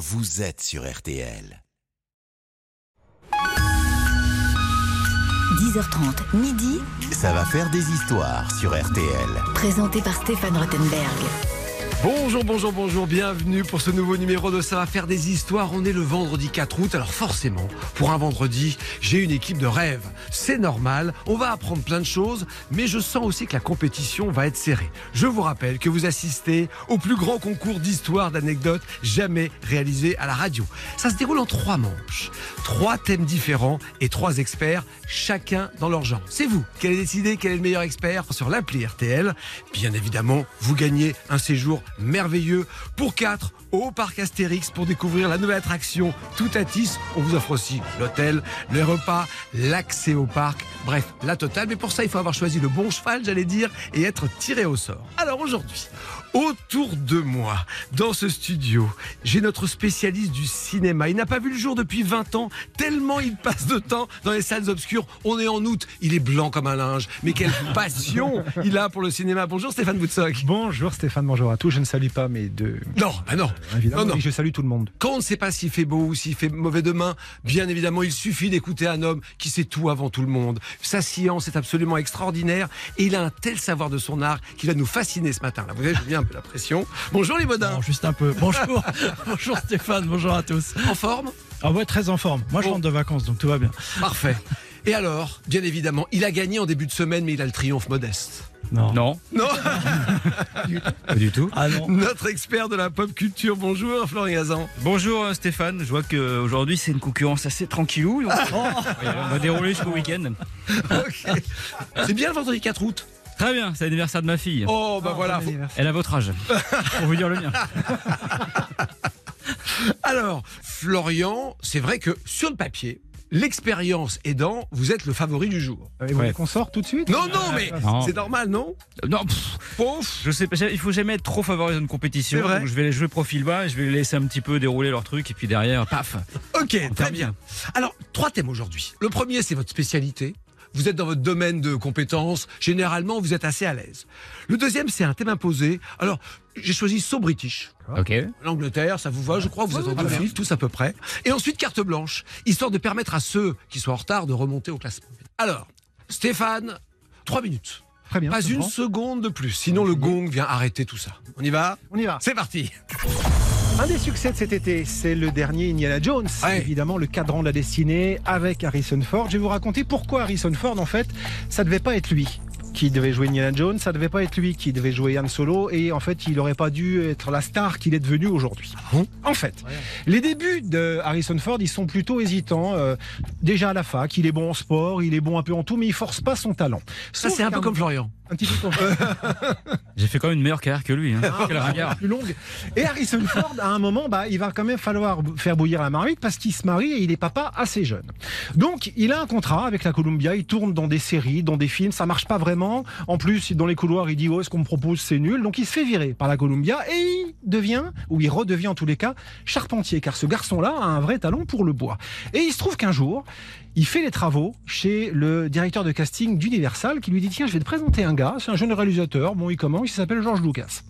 vous êtes sur RTL. 10h30, midi, Ça va faire des histoires sur RTL. présenté par Stéphane Rottenberg. Bonjour, bonjour, bonjour, bienvenue pour ce nouveau numéro de Ça va faire des histoires. On est le vendredi 4 août, alors forcément, pour un vendredi, j'ai une équipe de rêve. C'est normal, on va apprendre plein de choses, mais je sens aussi que la compétition va être serrée. Je vous rappelle que vous assistez au plus grand concours d'histoire d'anecdotes jamais réalisé à la radio. Ça se déroule en trois manches, trois thèmes différents et trois experts, chacun dans leur genre. C'est vous qui allez décider quel est le meilleur expert? Sur l'appli RTL. Bien évidemment, vous gagnez un séjour merveilleux pour quatre au parc Astérix pour découvrir la nouvelle attraction Toutatis. On vous offre aussi l'hôtel, les repas, l'accès au parc, bref, la totale. Mais pour ça, il faut avoir choisi le bon cheval, j'allais dire, et être tiré au sort. Alors aujourd'hui, autour de moi, dans ce studio, j'ai notre spécialiste du cinéma. Il n'a pas vu le jour depuis 20 ans, tellement il passe de temps dans les salles obscures. On est en août, il est blanc comme un linge. Mais quelle passion il a pour le cinéma. Bonjour Stéphane Boutsock. Bonjour Stéphane, bonjour à tous. Je ne salue pas mes deux. Non, bah non. Évidemment, Non, non. je salue tout le monde. Quand on ne sait pas s'il fait beau ou s'il fait mauvais demain, bien évidemment, il suffit d'écouter un homme qui sait tout avant tout le monde. Sa science est absolument extraordinaire et il a un tel savoir de son art qui va nous fasciner ce matin. Là, vous voyez, j'ai mis un peu la pression. Bonjour les modins. Non, juste un peu. Bonjour, bonjour Stéphane, bonjour à tous. En forme? Ah ouais, très en forme. Moi, je rentre de vacances, donc tout va bien. Parfait. Et alors, bien évidemment, il a gagné en début de semaine, mais il a le triomphe modeste. Non. Non, Non Pas du tout. Ah non. Notre expert de la pop culture, bonjour Florian Gazan. bonjour euh, Stéphane. Je vois qu'aujourd'hui c'est une concurrence assez tranquillou. donc, on va dérouler jusqu'au week-end. C'est bien le vendredi 4 août. Très bien, c'est l'anniversaire de ma fille. Oh, bah voilà. faut- Elle a votre âge. Pour vous dire le mien. Alors, Florian, c'est vrai que sur le papier, l'expérience aidant, vous êtes le favori du jour. Et vous voulez qu'on sorte tout de suite Non, non, mais Non. c'est normal, non Non, pff, Pauf je sais pas, il faut jamais être trop favorisé dans une compétition. C'est vrai. donc je vais les jouer profil bas, et je vais les laisser un petit peu dérouler leur truc et puis derrière, paf. Ok, très bien. Alors, trois thèmes aujourd'hui. Le premier, c'est votre spécialité. Vous êtes dans votre domaine de compétences. Généralement, vous êtes assez à l'aise. Le deuxième, c'est un thème imposé. Alors, j'ai choisi So British. Ok. L'Angleterre, ça vous va, je crois, vous êtes en deux fils, tous à peu près. Et ensuite, carte blanche, histoire de permettre à ceux qui sont en retard de remonter au classement. Alors, Stéphane, trois minutes. Très bien. Pas une seconde de plus, sinon le gong vient arrêter tout ça. On y va On y va. C'est parti Un des succès de cet été, c'est le dernier Indiana Jones. Ouais. Évidemment, le cadran de la destinée avec Harrison Ford. Je vais vous raconter pourquoi Harrison Ford, en fait, ça devait pas être lui qui devait jouer Indiana Jones, ça devait pas être lui qui devait jouer Han Solo, et en fait, il aurait pas dû être la star qu'il est devenu aujourd'hui. en fait, les débuts de Harrison Ford, ils sont plutôt hésitants. Euh, déjà à la fac, il est bon en sport, il est bon un peu en tout, mais il force pas son talent. Ça, c'est un peu comme Florian. un petit peu comme J'ai fait quand même une meilleure carrière que lui. Hein. Quel ringard. plus longue. Et Harrison Ford, à un moment, bah, il va quand même falloir faire bouillir la marmite parce qu'il se marie et il est papa assez jeune. Donc, il a un contrat avec la Columbia, il tourne dans des séries, dans des films, ça marche pas vraiment. En plus, dans les couloirs, il dit, oh, ce qu'on me propose, c'est nul. Donc, il se fait virer par la Columbia et il devient, ou il redevient en tous les cas, charpentier, car ce garçon-là a un vrai talent pour le bois. Et il se trouve qu'un jour, il fait les travaux chez le directeur de casting d'Universal qui lui dit tiens je vais te présenter un gars, c'est un jeune réalisateur, bon il commence, il s'appelle George Lucas.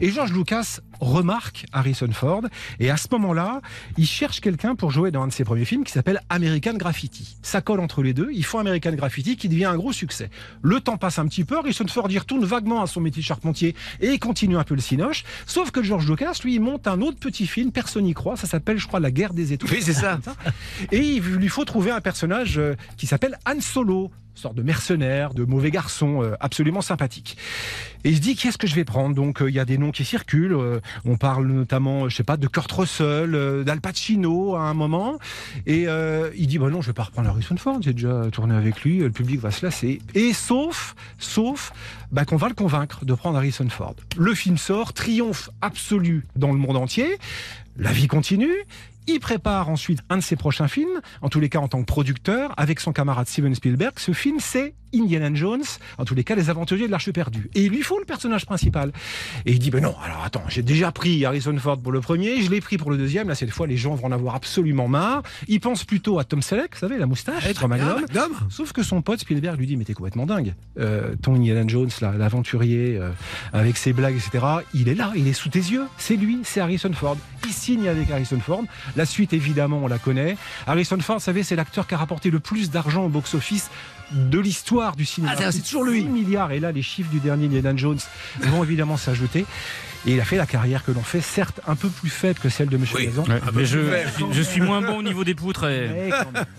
Et George Lucas remarque Harrison Ford et à ce moment-là il cherche quelqu'un pour jouer dans un de ses premiers films qui s'appelle American Graffiti. Ça colle entre les deux, ils font American Graffiti qui devient un gros succès. Le temps passe un petit peu, Harrison Ford y retourne vaguement à son métier de charpentier et continue un peu le cinoche, sauf que George Lucas lui il monte un autre petit film, personne n'y croit, ça s'appelle je crois La guerre des étoiles. Oui, c'est ça. Et il lui faut trouver un personnage euh, qui s'appelle Han Solo, sorte de mercenaire, de mauvais garçon, euh, absolument sympathique. Et il se dit qu'est-ce que je vais prendre? Donc euh, il y a des noms qui circulent. euh, on parle notamment, je sais pas, de Kurt Russell, d'Al Pacino à un moment. Et il dit bah non, je vais pas reprendre Harrison Ford. J'ai déjà tourné avec lui. Le public va se lasser. Et sauf, sauf, bah, qu'on va le convaincre de prendre Harrison Ford. Le film sort, triomphe absolu dans le monde entier. La vie continue. Il prépare ensuite un de ses prochains films, en tous les cas en tant que producteur, avec son camarade Steven Spielberg. Ce film, c'est Indiana Jones, en tous les cas les aventuriers de l'Arche perdue. Et il lui faut le personnage principal. Et il dit, ben non, alors attends, j'ai déjà pris Harrison Ford pour le premier, je l'ai pris pour le deuxième, là cette fois les gens vont en avoir absolument marre. Il pense plutôt à Tom Selleck, vous savez, la moustache, Eh, Tom bien, Magnum. Magnum. Sauf que son pote Spielberg lui dit mais t'es complètement dingue. Euh, ton Indiana Jones, là, l'aventurier euh, avec ses blagues, etc. Il est là, il est sous tes yeux. C'est lui, c'est Harrison Ford. Il signe avec Harrison Ford. La suite évidemment on la connaît. Harrison Ford, vous savez, c'est l'acteur qui a rapporté le plus d'argent au box-office de l'histoire du cinéma. Ah, c'est toujours lui. 6 milliards. Et là, les chiffres du dernier Indiana Jones vont évidemment s'ajouter. Et il a fait la carrière que l'on fait, certes un peu plus faible que celle de Monsieur Oui. Gazan. Ouais, bah, mais je, suis moins bon au niveau des poutres et,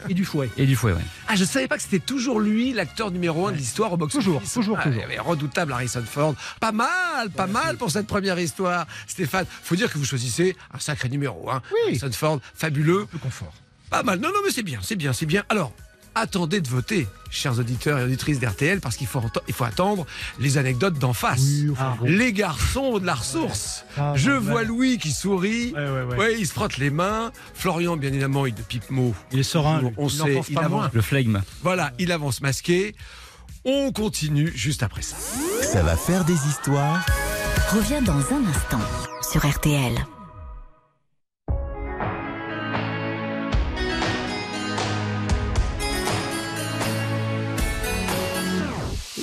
mais du fouet. et du fouet. Ouais. Ah, je savais pas que c'était toujours lui, l'acteur numéro un de l'histoire au box Toujours, toujours, toujours. redoutable Harrison Ford. Pas mal, pas mal pour cette première histoire. Stéphane, faut dire que vous choisissez un sacré numéro. Hein. Oui. Harrison Ford, fabuleux. peu confort. Pas mal. Non, non, mais c'est bien, c'est bien, c'est bien. Alors, attendez de voter, chers auditeurs et auditrices d'RTL, parce qu'il faut, ento- il faut attendre les anecdotes d'en face. Oui, enfin, bon. Les garçons de la ressource. Ah, Je ouais. vois Louis qui sourit. Ouais, ouais, ouais. Ouais, il se frotte les mains. Florian, bien évidemment, il ne pipe mot. Il est serein. On Il n'en sait, il pas avance. Le flegme. Voilà, il avance masqué. On continue juste après ça. Ça va faire des histoires. Reviens dans un instant sur RTL.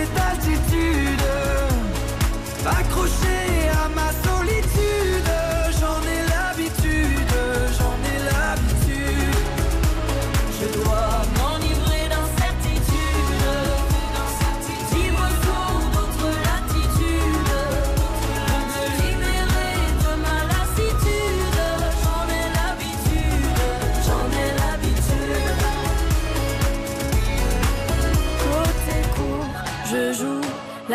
Changer d'altitude. Accroché à ma solitude.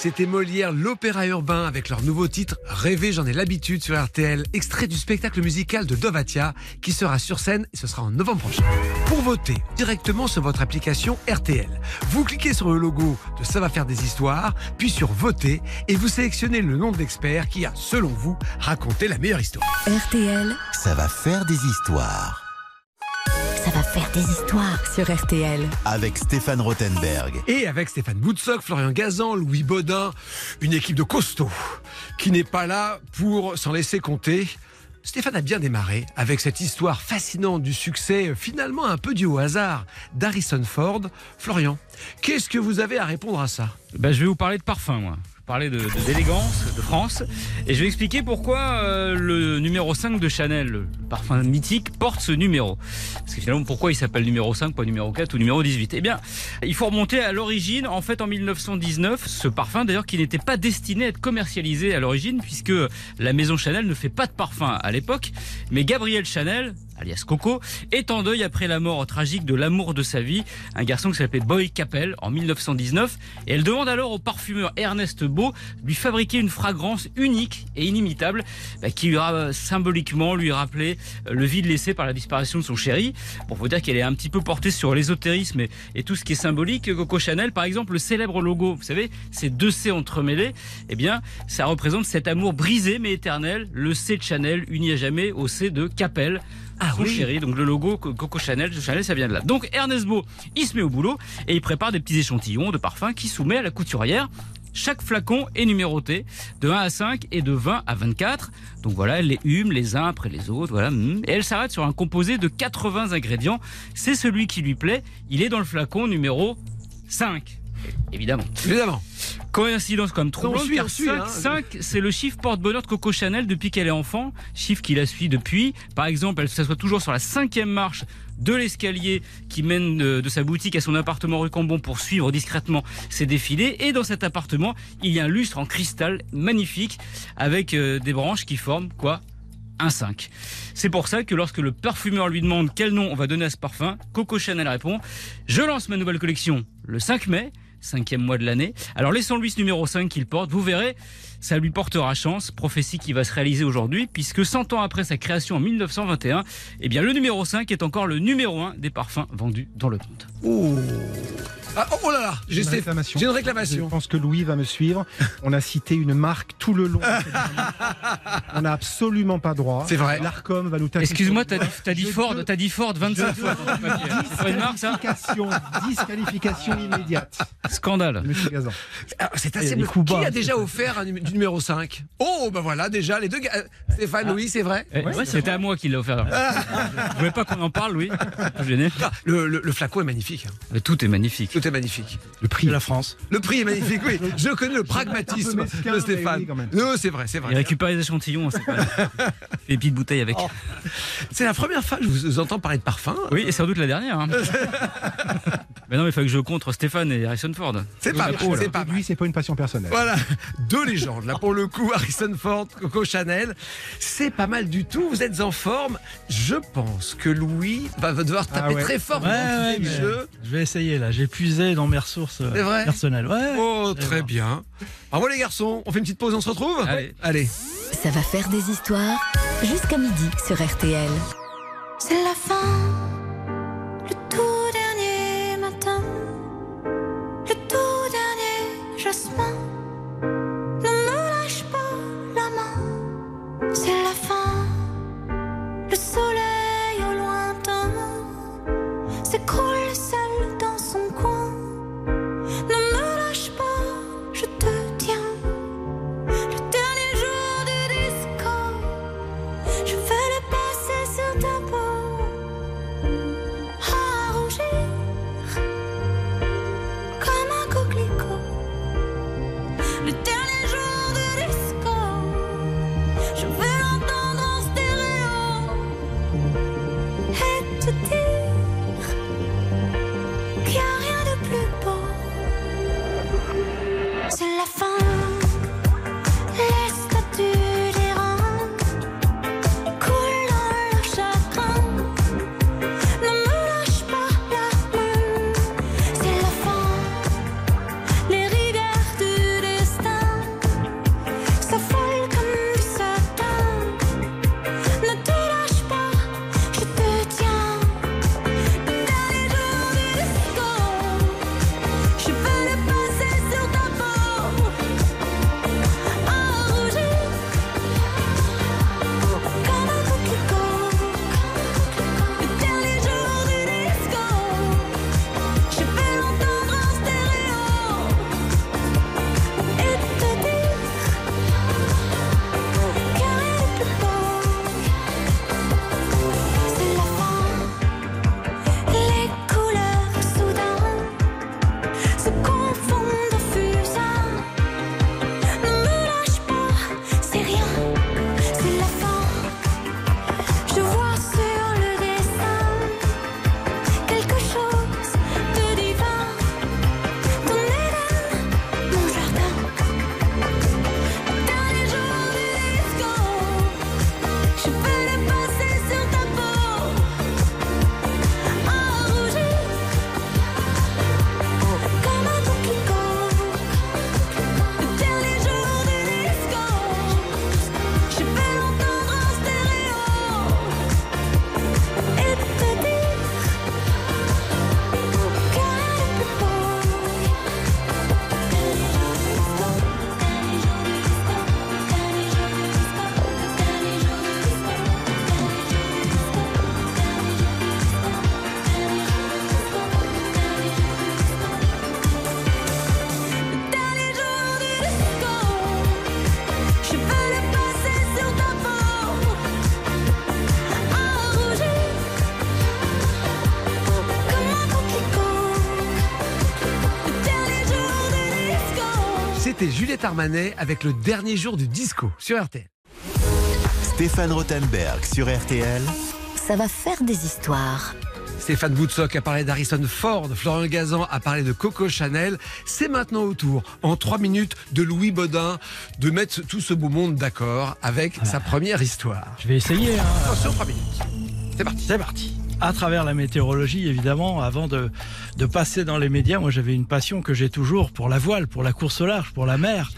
C'était Molière, l'opéra urbain, avec leur nouveau titre Rêver, j'en ai l'habitude sur RTL, extrait du spectacle musical de Dovatia, qui sera sur scène et ce sera en novembre prochain. Pour voter directement sur votre application RTL, vous cliquez sur le logo de Ça va faire des histoires, puis sur Voter, et vous sélectionnez le nom de l'expert qui a, selon vous, raconté la meilleure histoire. RTL, Ça va faire des histoires. Ça va faire des histoires sur RTL. Avec Stéphane Rothenberg. Et avec Stéphane Boutsock, Florian Gazan, Louis Baudin, une équipe de costauds qui n'est pas là pour s'en laisser compter. Stéphane a bien démarré avec cette histoire fascinante du succès, finalement un peu dû au hasard, d'Harrison Ford. Florian, qu'est-ce que vous avez à répondre à ça? Ben, je vais vous parler de parfum, moi. Parler de- de- d'élégance, de, France. Et je vais expliquer pourquoi euh, le numéro 5 de Chanel, le parfum mythique, porte ce numéro. Parce que finalement, pourquoi il s'appelle numéro 5, pas numéro 4 ou numéro 18 Eh bien, il faut remonter à l'origine. En fait, en 1919, ce parfum, d'ailleurs, qui n'était pas destiné à être commercialisé à l'origine, puisque la maison Chanel ne fait pas de parfum à l'époque. Mais Gabriel Chanel, alias Coco, est en deuil après la mort tragique de l'amour de sa vie, un garçon qui s'appelait Boy Capel en 1919. Et elle demande alors au parfumeur Ernest Beau de lui fabriquer une fragrance unique et inimitable bah, qui lui a symboliquement lui rappelé euh, le vide laissé par la disparition de son chéri. Pour vous dire qu'elle est un petit peu portée sur l'ésotérisme et, et tout ce qui est symbolique. Coco Chanel, par exemple, le célèbre logo, vous savez, ces deux C entremêlés, eh bien, ça représente cet amour brisé mais éternel, le C de Chanel uni à jamais au C de Capel. Ah son oui. chéri, donc le logo Co- Coco Chanel, Chanel, ça vient de là. Donc Ernest Beau, il se met au boulot et il prépare des petits échantillons de parfums qu'il soumet à la couturière. Chaque flacon est numéroté de 1 à 5 et de 20 à 24. Donc voilà, elle les hume les uns après les autres. Voilà. hum. Et elle s'arrête sur un composé de 80 ingrédients. C'est celui qui lui plaît. Il est dans le flacon numéro 5. Évidemment. Évidemment. Coïncidence comme suit, car on suit, 5, hein. 5, c'est le chiffre porte-bonheur de Coco Chanel depuis qu'elle est enfant, chiffre qui la suit depuis. Par exemple, elle s'assoit toujours sur la cinquième marche de l'escalier qui mène de, de sa boutique à son appartement rue Cambon pour suivre discrètement ses défilés. Et dans cet appartement, il y a un lustre en cristal magnifique avec euh, des branches qui forment quoi un 5. C'est pour ça que lorsque le parfumeur lui demande quel nom on va donner à ce parfum, Coco Chanel répond Je lance ma nouvelle collection le 5 mai, cinquième mois de l'année. Alors laissons-lui ce numéro 5 qu'il porte, vous verrez, ça lui portera chance, prophétie qui va se réaliser aujourd'hui, puisque 100 ans après sa création en 1921, eh bien le numéro 5 est encore le numéro 1 des parfums vendus dans le monde. Oh, ah, oh là là, j'ai Une réclamation. j'ai une Je réclamation. pense que Louis va me suivre. On a cité une marque tout le long. On n'a absolument pas droit. C'est vrai. L'Arcom va nous taper. Excuse-moi, t'as dit, dit Je Ford, t'as dit Ford 25 fois. C'est une marque, ça Disqualification, disqualification immédiate. Scandale. Monsieur Gazan. Ah, C'est assez Qui a déjà offert un numé- du numéro 5 Oh, ben voilà, déjà, les deux gars. Stéphane, oui, c'est vrai. Eh, C'était à moi qui l'a offert. Vous voulez pas qu'on en parle, Louis Je gêné. Ah, Le, le- le flacon est magnifique. hein. Mais Tout est magnifique. Tout est magnifique. Le prix. De la France. Le prix est magnifique, oui. Je connais le pragmatisme mesquin, de Stéphane. oui, quand même. Non, c'est vrai, c'est Il vrai. récupère les échantillons, c'est pas. Et petites bouteilles avec. C'est la première fois que je vous entends parler de parfum. Oui, et sans doute la dernière. hein. mais non, mais il faut que je contre Stéphane et Harrison Ford. C'est pas Oh pas mal. Lui, c'est pas une passion personnelle. Voilà, deux légendes. Là, pour le coup, Harrison Ford, Coco Chanel. C'est pas mal du tout. Vous êtes en forme. Je pense que Louis va devoir taper Ah ouais. très fort Ouais, dans ouais, le jeu. je vais essayer là. J'ai puisé dans mes ressources euh, C'est vrai personnelles. Ouais. Oh, très bien. Au revoir les garçons. On fait une petite pause, on se retrouve Allez. Allez. Ça va faire des histoires jusqu'à midi sur RTL. C'est la fin, le tout dernier matin, le tout dernier jasmin. C'est la fin, le soleil au lointain s'écroule seul dans son coin. Ne me lâche pas, je te tiens. Le dernier jour du disco. Je vais le passer sur ta peau à rougir comme un coquelicot. Juliette Armanet avec le dernier jour du disco sur RTL. Stéphane Rothenberg sur RTL. Ça va faire des histoires. Stéphane Boutsock a parlé d'Harrison Ford, Florian Gazan a parlé de Coco Chanel. C'est maintenant au tour, en trois minutes, de Louis Baudin de mettre tout ce beau monde d'accord avec sa première histoire. Je vais essayer. hein. Attention, trois minutes. C'est parti. C'est parti. À travers la météorologie, évidemment, avant de, de passer dans les médias, moi j'avais une passion que j'ai toujours pour la voile, pour la course au large, pour la mer.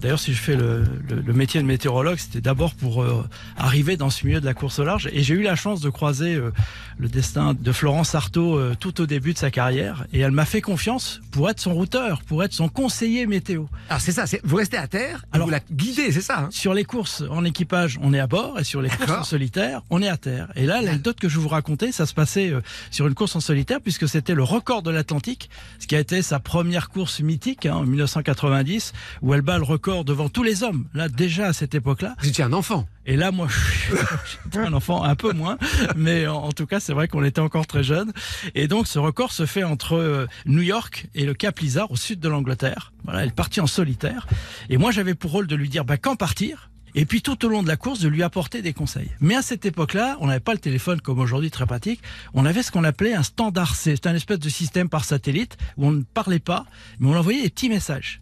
D'ailleurs, si je fais le, le- le métier de météorologue, c'était d'abord pour euh, arriver dans ce milieu de la course au large. Et j'ai eu la chance de croiser euh, le destin de Florence Artaud euh, tout au début de sa carrière. Et elle m'a fait confiance pour être son routeur, pour être son conseiller météo. Alors c'est ça, vous restez à terre, Alors- vous la guidez, c'est ça hein? Sur les courses en équipage, on est à bord, et sur les courses en solitaire, on est à terre. Et là, l'anecdote que je vous raconter, ça se passait euh, sur une course en solitaire, puisque c'était le record de l'Atlantique, ce qui a été sa première course mythique hein, en 1990, où elle bat le record devant tous les hommes. Là, déjà à cette époque-là. Vous étiez un enfant. Et là, moi, j'étais un enfant un peu moins, mais en, en tout cas, c'est vrai qu'on était encore très jeunes. Et donc, ce record se fait entre euh, New York et le Cap Lizard, au sud de l'Angleterre. Voilà, elle est partie en solitaire. Et moi, j'avais pour rôle de lui dire, bah, quand partir et puis tout au long de la course, de lui apporter des conseils. Mais à cette époque-là, on n'avait pas le téléphone comme aujourd'hui, très pratique. On avait ce qu'on appelait un standard C. C'est un espèce de système par satellite où on ne parlait pas, mais on envoyait des petits messages.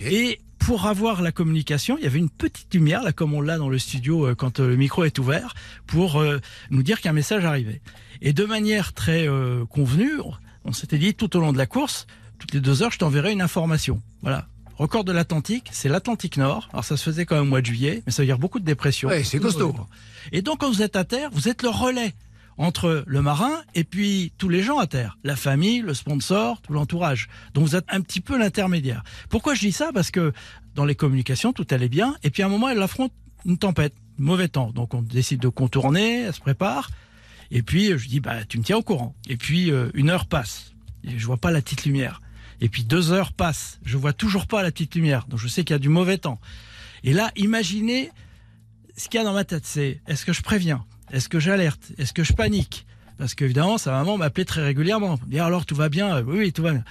Et pour avoir la communication, il y avait une petite lumière, là comme on l'a dans le studio euh, quand euh, le micro est ouvert, pour euh, nous dire qu'un message arrivait. Et de manière très euh, convenue, on s'était dit tout au long de la course, toutes les deux heures, je t'enverrai une information. Voilà. Record de l'Atlantique, c'est l'Atlantique Nord. Alors ça se faisait quand même au mois de juillet, mais ça veut dire beaucoup de dépression. Ouais, c'est costaud. Et donc quand vous êtes à terre, vous êtes le relais entre le marin et puis tous les gens à terre, la famille, le sponsor, tout l'entourage. Donc vous êtes un petit peu l'intermédiaire. Pourquoi je dis ça? Parce que dans les communications, tout allait bien, et puis à un moment, elle affronte une tempête, mauvais temps. Donc on décide de contourner, elle se prépare, et puis je dis bah tu me tiens au courant. Et puis euh, une heure passe, et je vois pas la petite lumière. Et puis deux heures passent, je vois toujours pas la petite lumière. Donc je sais qu'il y a du mauvais temps. Et là, imaginez ce qu'il y a dans ma tête, c'est est-ce que je préviens? Est-ce que j'alerte? Est-ce que je panique? Parce qu'évidemment, sa maman m'appelait très régulièrement. Dire alors tout va bien? Oui, oui, tout va bien.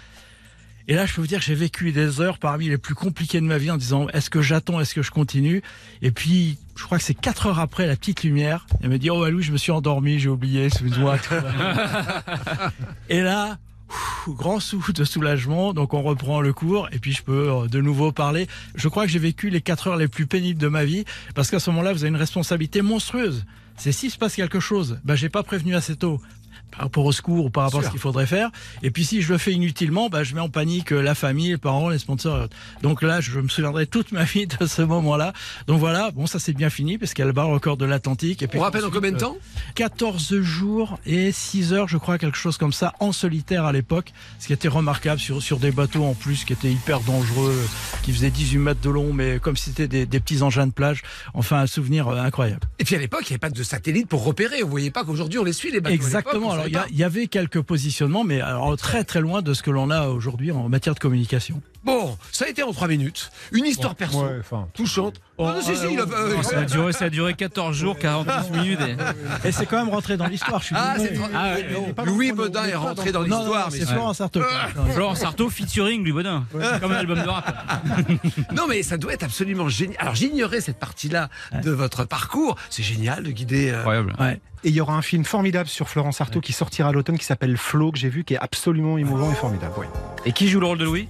Et là, je peux vous dire que j'ai vécu des heures parmi les plus compliquées de ma vie en disant est-ce que j'attends, est-ce que je continue? Et puis, je crois que c'est quatre heures après la petite lumière. Elle me dit oh Walou, je me suis endormi, j'ai oublié, excuse-moi. Et là, grand souffle de soulagement, donc on reprend le cours et puis je peux euh, de nouveau parler. Je crois que j'ai vécu les quatre heures les plus pénibles de ma vie parce qu'à ce moment-là, vous avez une responsabilité monstrueuse. C'est s'il se passe quelque chose, bah j'ai pas prévenu assez tôt par rapport au secours ou par rapport à ce qu'il faudrait faire. Et puis si je le fais inutilement, bah, je mets en panique euh, la famille, les parents, les sponsors. Donc là, je me souviendrai toute ma vie de ce moment-là. Donc voilà, bon, ça c'est bien fini parce qu'elle bat le record de l'Atlantique. Et puis On rappelle en combien de temps? 14 jours et 6 heures, je crois, quelque chose comme ça, en solitaire à l'époque. Ce qui était remarquable sur, sur des bateaux en plus qui étaient hyper dangereux, qui faisaient 18 mètres de long, mais comme si c'était des, des petits engins de plage. Enfin, un souvenir euh, incroyable. Et puis à l'époque, il n'y avait pas de satellite pour repérer. Vous voyez pas qu'aujourd'hui on les suit les bateaux. Exactement. Alors, y, il y avait quelques positionnements, mais alors très très loin de ce que l'on a aujourd'hui en matière de communication. Bon, ça a été en trois minutes. Une histoire perso, Ouais, touchante. Oh, Ah, non, si, si, il a- euh, Non, ça, a duré, ça a duré 14 jours, 48 minutes. et- Et c'est quand même rentré dans l'histoire. Je suis Ah, désolé. c'est Ah, Louis Baudin est rentré dans l'histoire. c'est Florence Artaud. Florence Artaud featuring Louis Baudin. Comme un album de rap. Non, mais ça doit être absolument génial. Alors, j'ignorais cette partie-là de votre parcours. C'est génial de guider. euh, Incroyable. Ouais. Et il y aura un film formidable sur Florence Artaud qui sortira à l'automne qui s'appelle Flo, que j'ai vu, qui est absolument émouvant et formidable. Oui. Et qui joue le rôle de Louis?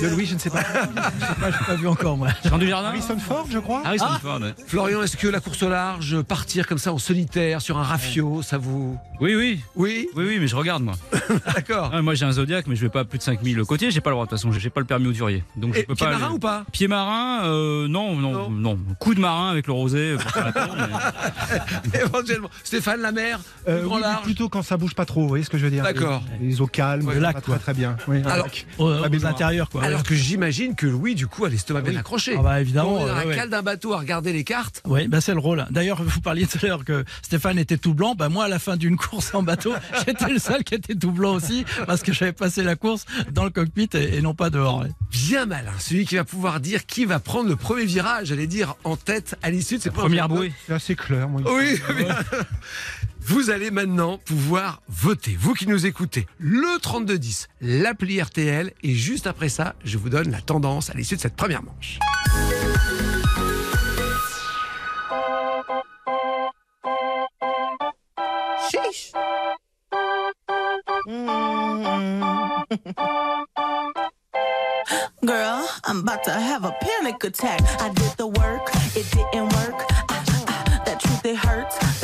De Louis, je ne sais pas. Moi, je l'ai pas vu encore, moi. Jean Dujardin Harrison Ford, je crois. Harrison Ford. ouais. Florian, est-ce que la course au large, partir comme ça en solitaire sur un rafio, ça vous. Oui, oui. Oui Oui, oui, mais je regarde, moi. D'accord. Ah, moi, j'ai un Zodiac, mais je vais pas à plus de 5000 le côté. J'ai pas le droit, de toute façon. J'ai pas le permis auturier. Donc, je peux pied pas. marin aller- ou pas Pied marin, euh, non, non, non, Coup de marin avec le rosé. pour faire la tour, mais- Éventuellement. Stéphane, la mer, Euh, grand oui, large. plutôt quand ça bouge pas trop, vous voyez ce que je veux dire D'accord. Les, les eaux calmes, le lac, quoi. très très bien. Oui, un Alors, lac. Aux, intérieurs, quoi. Alors que j'imagine que Louis, du coup, a l'estomac bien Oui. accroché. Ah bah, évidemment, On est dans la ouais, cale d'un bateau à regarder les cartes. Oui, bah c'est le rôle. D'ailleurs, vous parliez tout à l'heure que Stéphane était tout blanc. Bah moi, à la fin d'une course en bateau, j'étais le seul qui était tout blanc aussi, parce que j'avais passé la course dans le cockpit et, et non pas dehors. ouais. Bien malin. Celui qui va pouvoir dire qui va prendre le premier virage, j'allais dire en tête à l'issue de ses Première bouée. C'est assez clair. Moi, Oui, bien. Vous allez maintenant pouvoir voter. Vous qui nous écoutez, le 3210, l'appli RTL. Et juste après ça, je vous donne la tendance à l'issue de cette première manche. Girl, I'm about to have a panic attack. I did the work, it didn't work. Ah, ah, ah, that truth, it hurts.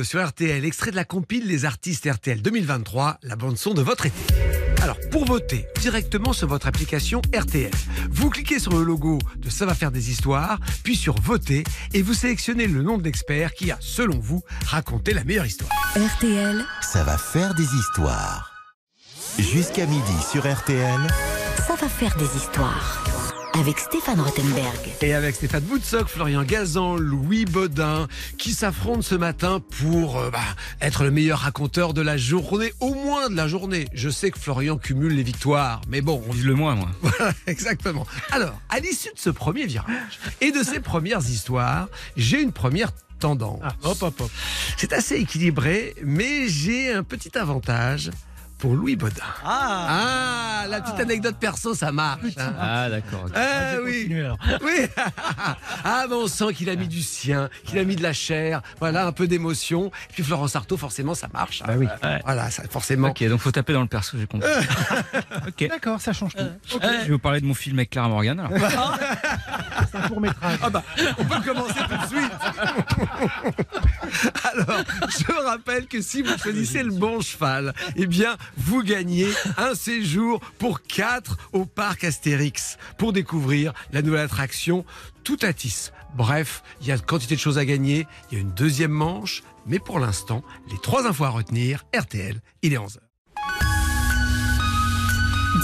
sur RTL, extrait de la compile Les artistes RTL 2023, la bande-son de votre été. Alors, pour voter directement sur votre application RTL, vous cliquez sur le logo de Ça va faire des histoires, puis sur Voter, et vous sélectionnez le nom de l'expert qui a, selon vous, raconté la meilleure histoire. RTL, Ça va faire des histoires. Jusqu'à midi sur RTL, ça va faire des histoires. Avec Stéphane Rothenberg. Et avec Stéphane Boutsock, Florian Gazan, Louis Baudin, qui s'affrontent ce matin pour euh, bah, être le meilleur raconteur de la journée, au moins de la journée. Je sais que Florian cumule les victoires, mais bon, on Vise le moins, moi. Voilà, exactement. Alors, à l'issue de ce premier virage et de ces premières histoires, j'ai une première tendance. Ah, hop, hop, hop. C'est assez équilibré, mais j'ai un petit avantage pour Louis Baudin. Ah, la petite anecdote perso, ça marche. hein. Ah, d'accord. Ah oui. Alors. Oui. Ah, mais on sent qu'il a mis du sien, qu'il a mis de la chair, voilà, un peu d'émotion. Et puis Florence Artaud, forcément, ça marche. hein. Bah oui. Voilà, ça, forcément. Ok, donc faut taper dans le perso, j'ai compris. ok. D'accord, ça change tout. Je vais vous parler de mon film avec Clara Morgan. alors. C'est un court métrage. Ah bah, on peut commencer tout de suite. Alors, je rappelle que si vous choisissez le bon cheval, eh bien, vous gagnez un séjour pour 4 au parc Astérix pour découvrir la nouvelle attraction Toutatis. Bref, il y a quantité de choses à gagner. Il y a une deuxième manche. Mais pour l'instant, les trois infos à retenir, RTL, il est 11h.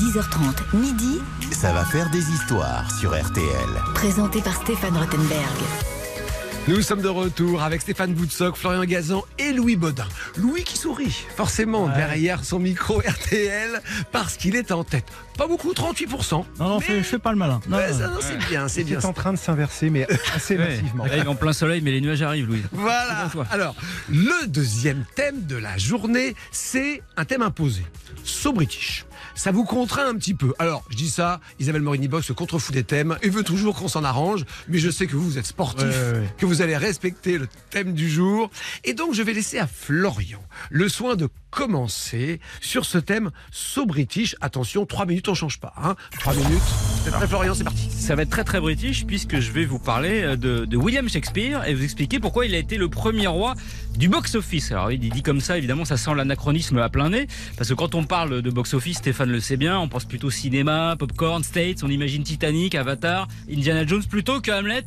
10h30, midi, ça va faire des histoires sur RTL. présenté par Stéphane Rothenberg. Nous sommes de retour avec Stéphane Boutsock, Florian Gazan et Louis Baudin. Louis qui sourit, forcément, Ouais. derrière son micro RTL, parce qu'il est en tête. Pas beaucoup, 38%. Non, non, Mais- fais, fais pas le malin. Non, Ouais, c'est bien, c'est C'est bien. en train de s'inverser, mais assez Ouais. massivement. Là, il est en plein soleil, mais les nuages arrivent, Louis. Voilà. Alors, le deuxième thème de la journée, c'est un thème imposé. So British. Ça vous contraint un petit peu. Alors, je dis ça, Isabelle Morini-Box se contrefout des thèmes et veut toujours qu'on s'en arrange, mais je sais que vous, vous êtes sportif, Ouais, ouais, ouais. que vous allez respecter le thème du jour. Et donc, je vais laisser à Florian le soin de commencer sur ce thème So British. Attention, trois minutes, on change pas. Hein. Trois minutes. C'est prêt, Florian, c'est parti. Ça va être très très british puisque je vais vous parler euh, de, de William Shakespeare et vous expliquer pourquoi il a été le premier roi du box-office. Alors il dit comme ça, évidemment, ça sent l'anachronisme à plein nez parce que quand on parle de box-office, Stéphane le sait bien, on pense plutôt cinéma, popcorn, States, on imagine Titanic, Avatar, Indiana Jones plutôt que Hamlet.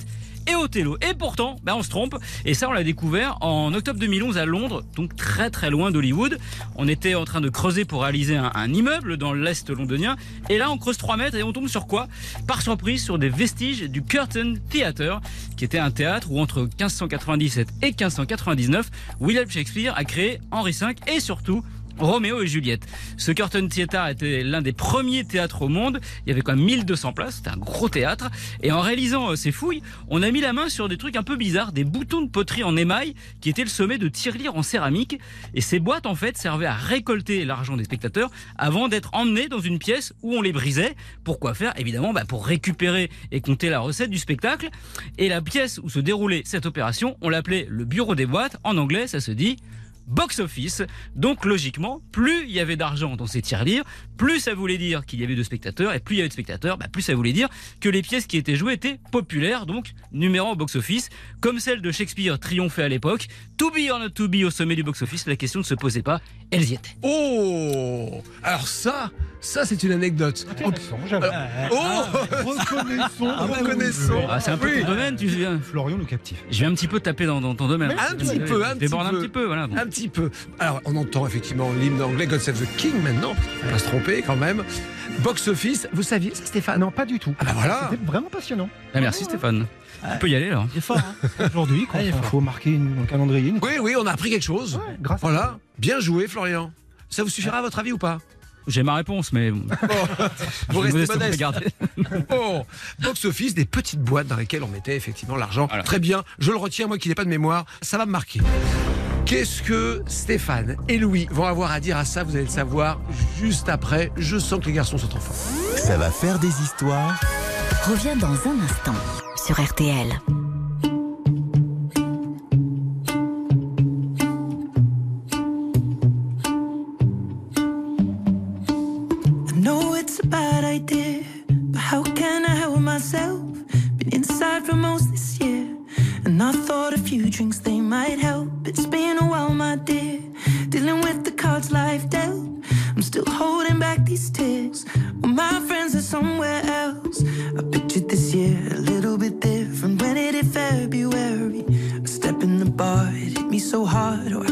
Et Othello. Et pourtant, ben on se trompe. Et ça, on l'a découvert en octobre 2011 à Londres, donc très très loin d'Hollywood. On était en train de creuser pour réaliser un, un immeuble dans l'est londonien. Et là, on creuse 3 mètres et on tombe sur quoi? Par surprise, sur des vestiges du Curtain Theatre, qui était un théâtre où entre 1597 et 1599, William Shakespeare a créé Henri V et surtout Roméo et Juliette. Ce Curtain Theatre était l'un des premiers théâtres au monde. Il y avait quand même 1200 places. C'était un gros théâtre. Et en réalisant euh, ces fouilles, on a mis la main sur des trucs un peu bizarres, des boutons de poterie en émail qui étaient le sommet de tirelires en céramique. Et ces boîtes, en fait, servaient à récolter l'argent des spectateurs avant d'être emmenés dans une pièce où on les brisait. Pourquoi faire? Évidemment, bah, pour récupérer et compter la recette du spectacle. Et la pièce où se déroulait cette opération, on l'appelait le bureau des boîtes. En anglais, ça se dit box-office. Donc logiquement, plus il y avait d'argent dans ces tirelires, plus ça voulait dire qu'il y avait de spectateurs, et plus il y avait de spectateurs, bah, plus ça voulait dire que les pièces qui étaient jouées étaient populaires, donc numéro au box-office, comme celle de Shakespeare triomphait à l'époque. To be or not to be au sommet du box-office, la question ne se posait pas, elles y étaient. Oh Alors ça, ça c'est une anecdote. Intéressant, j'avoue. Oh Reconnaissons, Reconnaissons. Ah, c'est un peu Oui. ton domaine, tu viens. Florian nous captive. Je vais un petit peu taper dans, dans ton domaine. Un petit peu, un Je petit déborde peu. un petit peu, voilà. Un petit peu. Alors, on entend effectivement l'hymne anglais God Save the King maintenant. On va pas se tromper quand même. Box office, vous saviez ça, Stéphane? Non, pas du tout. Ah bah voilà. C'était vraiment passionnant. Ah, merci Stéphane. On peut y aller là. Il est fort. Hein Aujourd'hui, Ah, il faut marquer une, un calendrier, une... Oui, oui, on a appris quelque chose. Ouais, grâce à Voilà. Bien joué, Florian. Ça vous suffira à votre avis ou pas? J'ai ma réponse, mais bon, Vous restez modeste. Oh, box office, des petites boîtes dans lesquelles on mettait effectivement l'argent. Voilà. Très bien, je le retiens, moi qui n'ai pas de mémoire, ça va me marquer. Qu'est-ce que Stéphane et Louis vont avoir à dire à ça Vous allez le savoir juste après. Je sens que les garçons sont en forme. Ça va faire des histoires. Revient dans un instant sur RTL. I know it's a bad idea, but how can I help myself? Been inside for most this year, and I thought a few drinks they might help. It's been a while, my dear, dealing with the cards life dealt. I'm still holding back these tears. Well, my friends are somewhere else. I pictured this year a little bit different when it hit February. A step in the bar, it hit me so hard. Oh,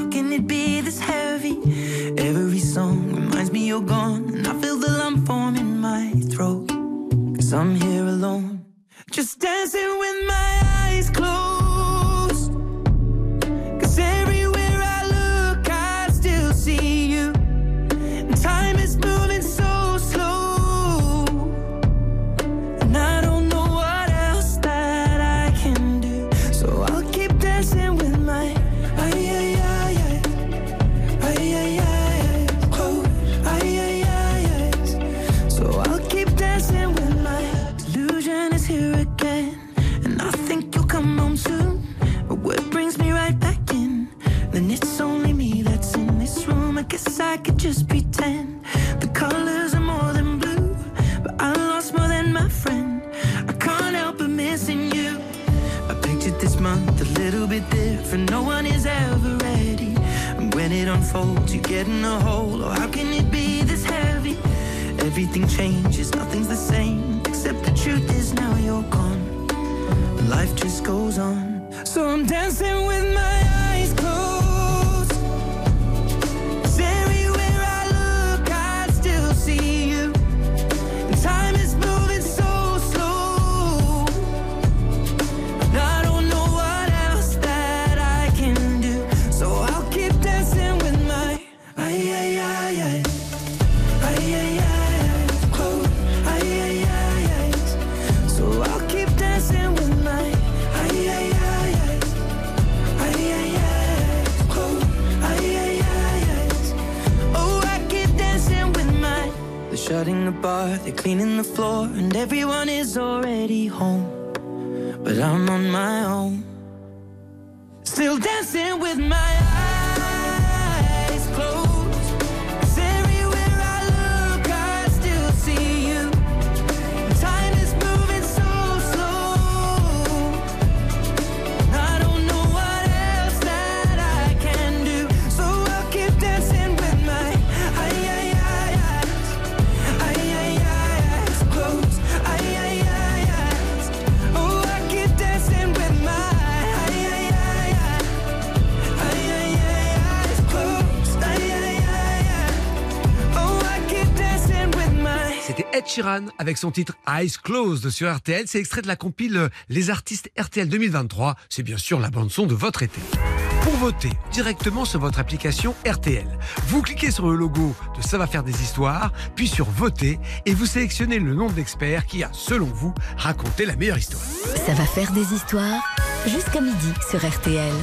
Sheeran avec son titre Eyes Closed sur RTL. C'est extrait de la compile euh, Les artistes RTL 2023. C'est bien sûr la bande son de votre été. Pour voter directement sur votre application RTL, vous cliquez sur le logo de Ça va faire des histoires, puis sur Voter et vous sélectionnez le nom de l'expert qui a, selon vous, raconté la meilleure histoire. Ça va faire des histoires jusqu'à midi sur RTL.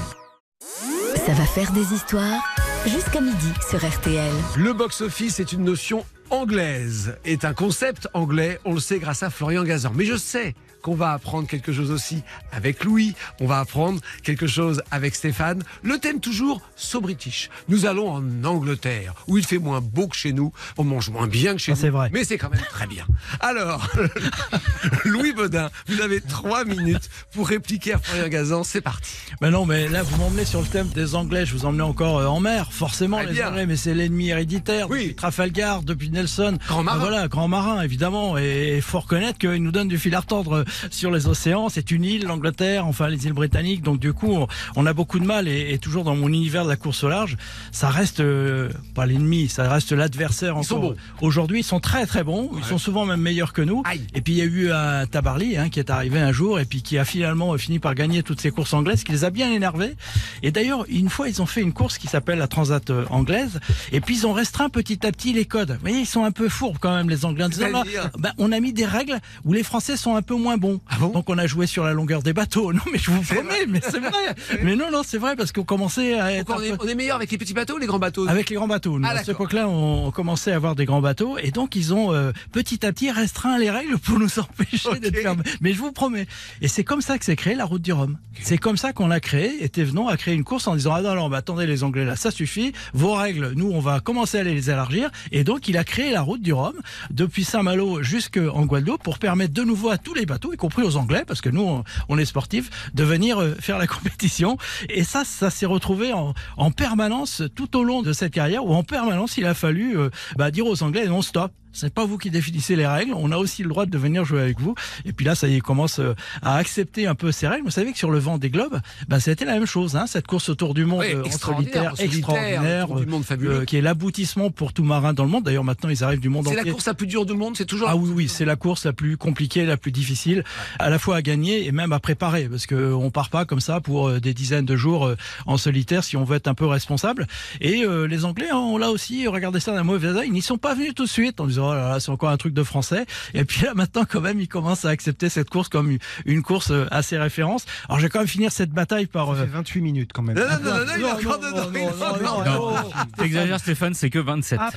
Ça va faire des histoires jusqu'à midi sur RTL. Le box-office est une notion anglaise, est un concept anglais, on le sait grâce à Florian Gazan. Mais je sais qu'on va apprendre quelque chose aussi avec Louis, on va apprendre quelque chose avec Stéphane. Le thème toujours So British. Nous allons en Angleterre, où il fait moins beau que chez nous, on mange moins bien que chez Ça, nous. c'est vrai. Mais c'est quand même très bien. Alors, Louis Baudin, vous avez trois minutes pour répliquer à Florian Gazan, c'est parti. Mais non, mais là, vous m'emmenez sur le thème des Anglais. Je vous emmenez encore euh, en mer, forcément, les bien. Anglais. Mais c'est l'ennemi héréditaire. Oui. Depuis Trafalgar, depuis Nelson. Grand marin. Euh, Voilà, grand marin, évidemment. Et il faut reconnaître qu'il nous donne du fil à retordre euh, sur les océans. C'est une île, l'Angleterre, enfin les îles britanniques. Donc du coup, on, on a beaucoup de mal. Et, et toujours dans mon univers de la course au large, ça reste euh, pas l'ennemi, ça reste l'adversaire. Encore. Aujourd'hui, ils sont très très bons. Ils sont souvent même meilleurs que nous. Aïe. Et puis il y a eu un Tabarly hein, qui est arrivé un jour et puis qui a finalement euh, fini par gagner toutes ces courses anglaises, qui les a bien énervés. Et d'ailleurs, une fois, ils ont fait une course qui s'appelle la Transat euh, anglaise. Et puis ils ont restreint petit à petit les codes. Vous voyez, ils sont un peu fourbes quand même les Anglais. En disant, C'est-à-dire là, ben, on a mis des règles où les Français sont un peu moins bons. Ah bon Donc on a joué sur la longueur des bateaux. Non, mais je vous promets, mais c'est vrai. mais non, non, c'est vrai parce qu'on commençait à être on, est, on est meilleur avec les petits bateaux ou les grands bateaux? Avec les grands bateaux. Nous, Ah, à cette époque-là, on, commençait à avoir des grands bateaux et donc ils ont euh, petit à petit restreint les règles pour nous empêcher Ok. d'être fermés. Mais je vous promets. Et c'est comme ça que s'est créée la route du Rhum. C'est comme ça qu'on l'a créé. Et Thévenon a créé une course en disant ah non, non, bah, attendez les Anglais là, ça suffit. Vos règles, nous, on va commencer à les élargir. Et donc il a créé la route du Rhum depuis Saint-Malo jusqu'en Guadeloupe pour permettre de nouveau à tous les bateaux, y compris aux Anglais, parce que nous, on, est sportifs, de venir euh, faire la compétition. Et ça, ça s'est retrouvé en, en permanence tout au long de cette carrière où en permanence il a fallu euh, bah, dire aux Anglais non stop. C'est pas vous qui définissez les règles. On a aussi le droit de venir jouer avec vous. Et puis là, ça y est, commence euh, à accepter un peu ces règles. Vous savez que sur le vent des globes, bah, c'était la même chose. Hein, cette course autour du monde Oui, euh, en extraordinaire, solitaire, extraordinaire, autour du monde fabuleux. euh, qui est l'aboutissement pour tout marin dans le monde. D'ailleurs, maintenant, ils arrivent du monde C'est entier. la course la plus dure du monde, c'est toujours. Ah oui, oui, c'est la course la plus compliquée, la plus difficile, à la fois à gagner et même à préparer, parce que on part pas comme ça pour des dizaines de jours en solitaire si on veut être un peu responsable. Et euh, les Anglais, hein, on l'a aussi regardé ça d'un mauvais œil. Ils n'y sont pas venus tout de suite en disant oh là là, c'est encore un truc de français. Et puis là maintenant, quand même, ils commencent à accepter cette course comme une- course euh, assez référence. Alors je vais quand même finir cette bataille par. Ça euh, fait 28 minutes quand même. Non, non, non, non, il est encore dedans. il. T'exagères Stéphane, c'est que 27.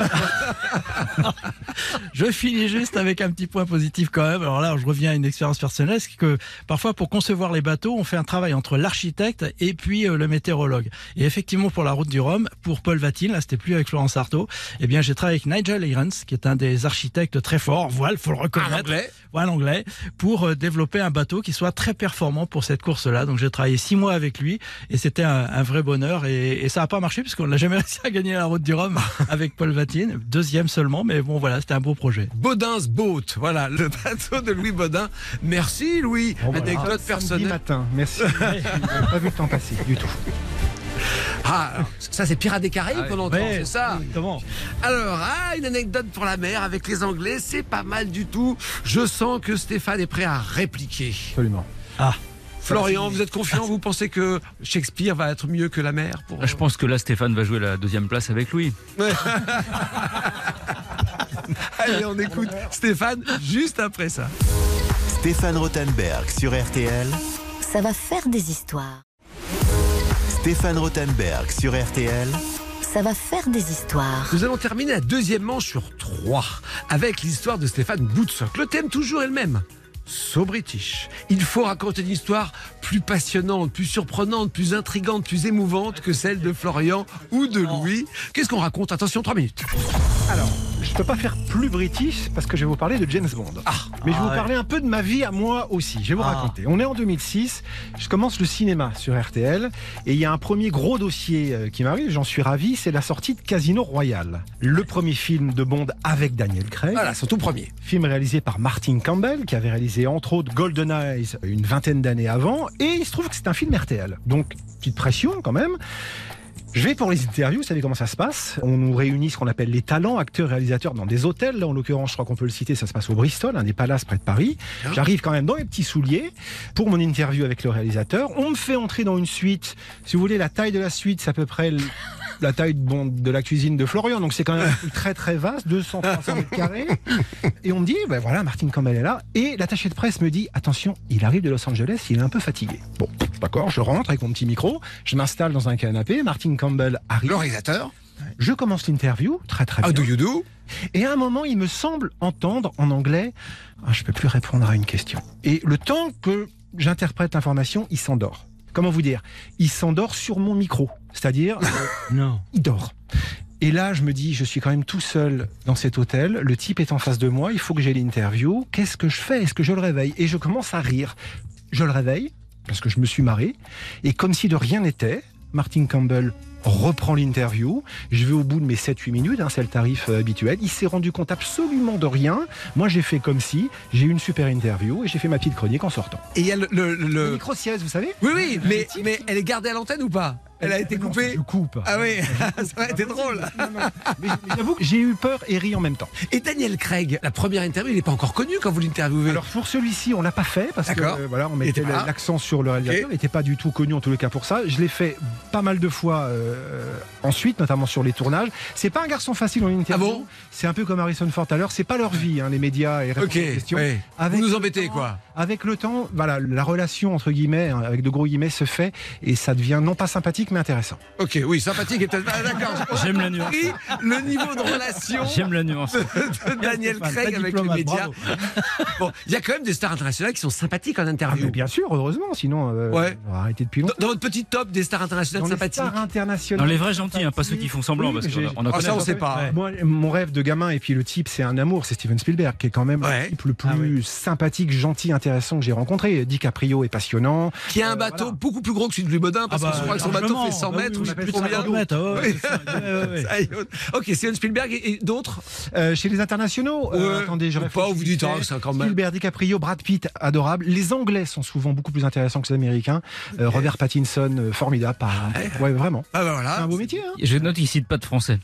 Je finis juste avec un petit point positif quand même. Alors là, je reviens à une expérience personnelle, c'est que parfois pour concevoir les bateaux, on fait un travail entre l'architecte et puis euh, le météorologue. Et effectivement, pour la route du Rhum, pour Paul Vatine, là, c'était plus avec Florence Artaud, eh bien, j'ai travaillé avec Nigel Irons, qui est un des architectes très forts, voilà, faut le reconnaître. anglais. Voilà l'anglais, pour euh, développer un bateau qui soit très performant pour cette course-là. Donc j'ai travaillé six mois avec lui et c'était un, un vrai bonheur et, et ça n'a pas marché puisqu'on n'a jamais réussi à gagner la route du Rhum avec Paul Vatine, deuxième seulement, mais bon voilà, c'était un beau projet. Baudin's Boat, voilà, le bateau de Louis Baudin. Merci Louis. Bon, voilà. Anecdote Samedi personnelle. matin, merci. Pas vu le temps passer du tout. Ah, ça c'est Pirates des Caraïbes qu'on entend, Ouais, c'est ça Exactement. Alors, ah, une anecdote pour la mer avec les Anglais, c'est pas mal du tout. Je sens que Stéphane est prêt à répliquer. Absolument. Ah, Florian, vous êtes confiant? Vous pensez que Shakespeare va être mieux que la mer pour... Je pense que là, Stéphane va jouer la deuxième place avec Louis. Allez, on écoute Stéphane juste après ça. Stéphane Rothenberg sur RTL. Ça va faire des histoires. Stéphane Rothenberg sur RTL. ça va faire des histoires. Nous allons terminer la deuxième manche sur trois avec l'histoire de Stéphane Boutsock. Le thème toujours est le même. So British. Il faut raconter une histoire plus passionnante, plus surprenante, plus intrigante, plus émouvante que celle de Florian ou de Louis. Qu'est-ce qu'on raconte? Attention, trois minutes. Alors, je peux pas faire plus british parce que je vais vous parler de James Bond. Ah, Mais je vais Ah vous ouais. parler un peu de ma vie à moi aussi. Je vais vous Ah. raconter. On est en 2006. Je commence le cinéma sur RTL et il y a un premier gros dossier euh, qui m'arrive. J'en suis ravi. C'est la sortie de Casino Royale, le premier film de Bond avec Daniel Craig. Voilà, son tout premier. Film réalisé par Martin Campbell, qui avait réalisé entre autres Golden Eyes une vingtaine d'années avant. Et il se trouve que c'est un film RTL. Donc, petite pression quand même. Je vais pour les interviews, vous savez comment ça se passe. On nous réunit ce qu'on appelle les talents, acteurs, réalisateurs dans des hôtels. Là, en l'occurrence, je crois qu'on peut le citer, ça se passe au Bristol, un des palaces près de Paris. J'arrive quand même dans les petits souliers pour mon interview avec le réalisateur. On me fait entrer dans une suite. Si vous voulez, la taille de la suite, c'est à peu près le- la taille de, bon, de la cuisine de Florian. Donc c'est quand même très très vaste, 200 300 mètres carrés. Et on me dit, ben voilà, Martine Campbell est là. Et l'attaché de presse me dit, attention, il arrive de Los Angeles, il est un peu fatigué. Bon, d'accord, je rentre avec mon petit micro, je m'installe dans un canapé, Martine Campbell arrive. Le réalisateur. Je commence l'interview, très très bien. do you do? Et à un moment, il me semble entendre en anglais ah, Je peux plus répondre à une question. Et le temps que j'interprète l'information, il s'endort. Comment vous dire? Il s'endort sur mon micro. C'est-à-dire, euh, Non. il dort. Et là, je me dis, je suis quand même tout seul dans cet hôtel. Le type est en face de moi. Il faut que j'ai l'interview. Qu'est-ce que je fais? Est-ce que je le réveille? Et je commence à rire. Je le réveille parce que je me suis marré. Et comme si de rien n'était, Martin Campbell reprend l'interview. Je vais au bout de mes 7-8 minutes, hein, c'est le tarif euh, habituel. Il s'est rendu compte absolument de rien. Moi, j'ai fait comme si j'ai eu une super interview et j'ai fait ma petite chronique en sortant. Et il y a le. le- le- Le micro siège, vous savez? Oui, oui, mais, mais elle est gardée à l'antenne ou pas? Elle a été Non, coupée Je coupe. Ah oui, ça aurait été drôle. Non, non. Mais, j'avoue que j'ai eu peur et ri en même temps. Et Daniel Craig, la première interview, il n'est pas encore connu quand vous l'interviewez. Alors pour celui-ci, on l'a pas fait parce que euh, voilà, on mettait l'accent sur le réalisateur. Il n'était pas du tout connu en tous les cas pour ça. Je l'ai fait pas mal de fois euh, ensuite, notamment sur les tournages. C'est pas un garçon facile en interview. Ah bon? C'est un peu comme Harrison Ford à l'heure. C'est pas leur vie, hein, les médias et répondre ok, aux questions. ouais. Avec vous nous embêtez quoi Avec le temps, voilà, la relation entre guillemets, hein, avec de gros guillemets, se fait et ça devient non pas sympathique mais intéressant. Ok, oui, sympathique et. Ah, D'accord. J'aime la nuance. Le niveau de relation J'aime la nuance. de Daniel Craig avec les médias. bravo. Bon, il y a quand même des stars internationales qui sont sympathiques en Ah, mais interview. bien sûr, heureusement, sinon euh, Ouais. on va arrêter depuis longtemps. dans votre petit top des stars internationales Dans les sympathiques. stars internationales. Dans les vrais gentils, hein, pas ceux qui font semblant, Oui, parce qu'on a- on en Ah, connaît. ça, on sait pas. Ouais. Moi, mon rêve de gamin, et puis le type, c'est un amour, c'est Steven Spielberg, qui est quand même Ouais. le type le plus Ah oui. sympathique, gentil, intéressant que j'ai rencontré. DiCaprio est passionnant. Qui a un Euh, bateau voilà. beaucoup plus gros que celui de Louis Baudin, parce Ah que je crois que son bateau fait 100 mètres, ou je sais plus de combien. 50 mètres. ah Oui. est. Ok, Steven Spielberg et, et d'autres? Euh, chez les internationaux, euh, attendez, je pas, vous dites, ah, c'est quand même. Spielberg, DiCaprio, Brad Pitt, adorable. Les Anglais sont souvent beaucoup plus intéressants que les Américains. Euh, Robert Pattinson, formidable. Par... Ouais, vraiment. Ah bah C'est voilà. un beau métier. Hein Je note qu'ils citent pas de français.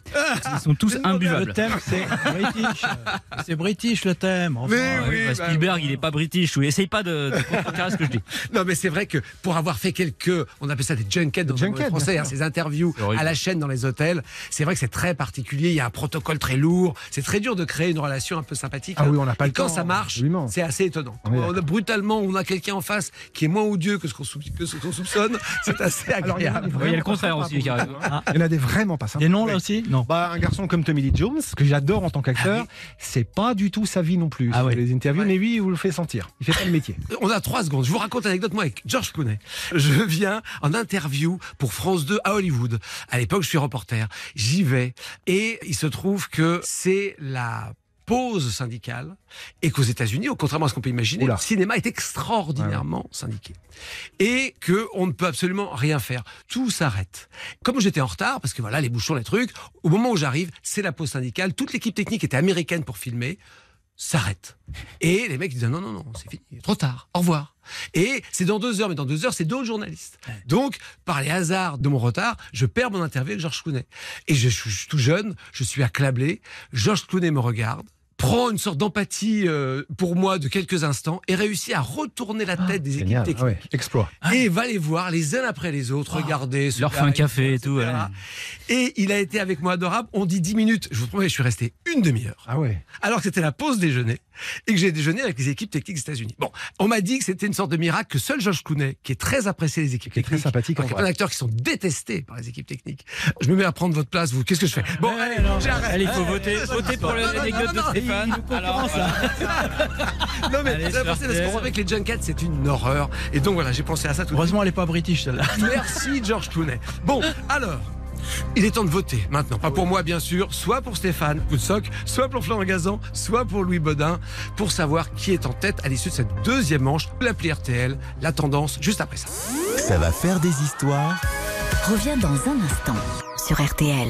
Ils sont tous Le imbuvables. thème, c'est British. C'est British le thème. enfin. Mais oui, bah, bah, Spielberg, il est pas british. Oui, essaye pas de, de ce que je dis. Non, mais c'est vrai que pour avoir fait quelques, on appelle ça des junkets dans le français, hein, ces interviews à la chaîne dans les hôtels, c'est vrai que c'est très particulier. Il y a un protocole très lourd. C'est très dur de créer une relation un peu sympathique. Ah hein. oui, on n'a pas Et le quand temps, ça marche, absolument. c'est assez étonnant. On On a, brutalement, on a quelqu'un en face qui est moins odieux que ce qu'on sou- que ce qu'on soupçonne. C'est assez agréable. Il y a le contraire aussi. Ah. Il y en a des vraiment pas sympas. Des noms là aussi Non. Bah, un garçon comme Tommy Lee Jones, que j'adore en tant qu'acteur, c'est pas du tout sa vie non plus. Ah ouais. Les interviews, mais lui, il vous le fait sentir. Il fait le métier. On a trois secondes. Je vous raconte l'anecdote, moi, avec George Clooney. Je viens en interview pour France 2 à Hollywood. À l'époque, je suis reporter. J'y vais. Et il se trouve que c'est la pause syndicale et qu'aux États-Unis, au contrairement à ce qu'on peut imaginer, Oula. le cinéma est extraordinairement syndiqué et que on ne peut absolument rien faire. Tout s'arrête. Comme j'étais en retard, parce que voilà les bouchons, les trucs, au moment où j'arrive, c'est la pause syndicale. Toute l'équipe technique était américaine pour filmer s'arrête. Et les mecs disent non, non, non, c'est fini, trop tard, au revoir. Et c'est dans deux heures, mais dans deux heures, c'est d'autres journalistes. Donc, par les hasards de mon retard, je perds mon interview avec Georges Clooney. Et je suis tout jeune, je suis acclablé, Georges Clooney me regarde, prend une sorte d'empathie euh, pour moi de quelques instants et réussit à retourner la tête des équipes Génial. techniques. Ah ouais, exploit. Et va les voir les uns après les autres, regarder. Leur fait un café et tout, ouais. Et il a été avec moi adorable. On dit 10 minutes. Je vous promets, je suis resté une demi-heure. Ah ouais. Alors que c'était la pause déjeuner et que j'ai déjeuné avec les équipes techniques des États-Unis. Bon, on m'a dit que c'était une sorte de miracle que seul George Clooney, qui est très apprécié des équipes Qui est très techniques, sympathique, qu'il y a plein d'acteurs qui sont détestés par les équipes techniques. Je me mets à prendre votre place, vous. Qu'est-ce que je fais? Bon, allez, j'arrête. Allez, il faut voter, voter pour l'anecdote de Stéphane. Alors, Non mais Allez, parce qu'on savait que les junkets c'est une horreur et donc voilà j'ai pensé à ça tout. Heureusement, elle est pas british, celle-là. Merci George Clooney. Bon, alors. Il est temps de voter maintenant, pas pour moi bien sûr, soit pour Stéphane Poutsock, soit pour Florent Gazan, soit pour Louis Bodin, pour savoir qui est en tête à l'issue de cette deuxième manche, l'appli RTL, la tendance, juste après ça. Ça va faire des histoires. Revient dans un instant sur RTL.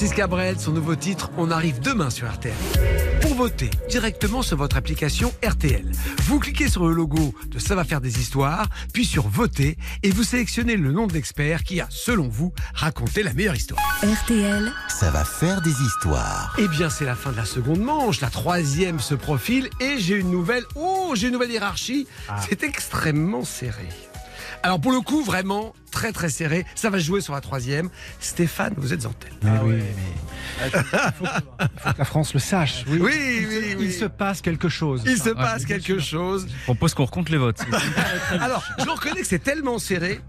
Francis Cabrel, son nouveau titre, on arrive demain sur RTL. Pour voter directement sur votre application RTL, vous cliquez sur le logo de Ça va faire des histoires, puis sur Voter, et vous sélectionnez le nom de l'expert qui a, selon vous, raconté la meilleure histoire. RTL, Ça va faire des histoires. Eh bien, c'est la fin de la seconde manche, la troisième se profile, et j'ai une nouvelle. Oh, j'ai une nouvelle hiérarchie. C'est extrêmement serré. Alors pour le coup, vraiment très très serré. Ça va jouer sur la troisième. Stéphane, vous êtes en tête. Oui, mais il faut que la France le sache. Oui, Oui, Il se- oui, Il se passe quelque chose. Il se passe quelque chose. Je propose qu'on recompte les votes. Alors, je reconnais que c'est tellement serré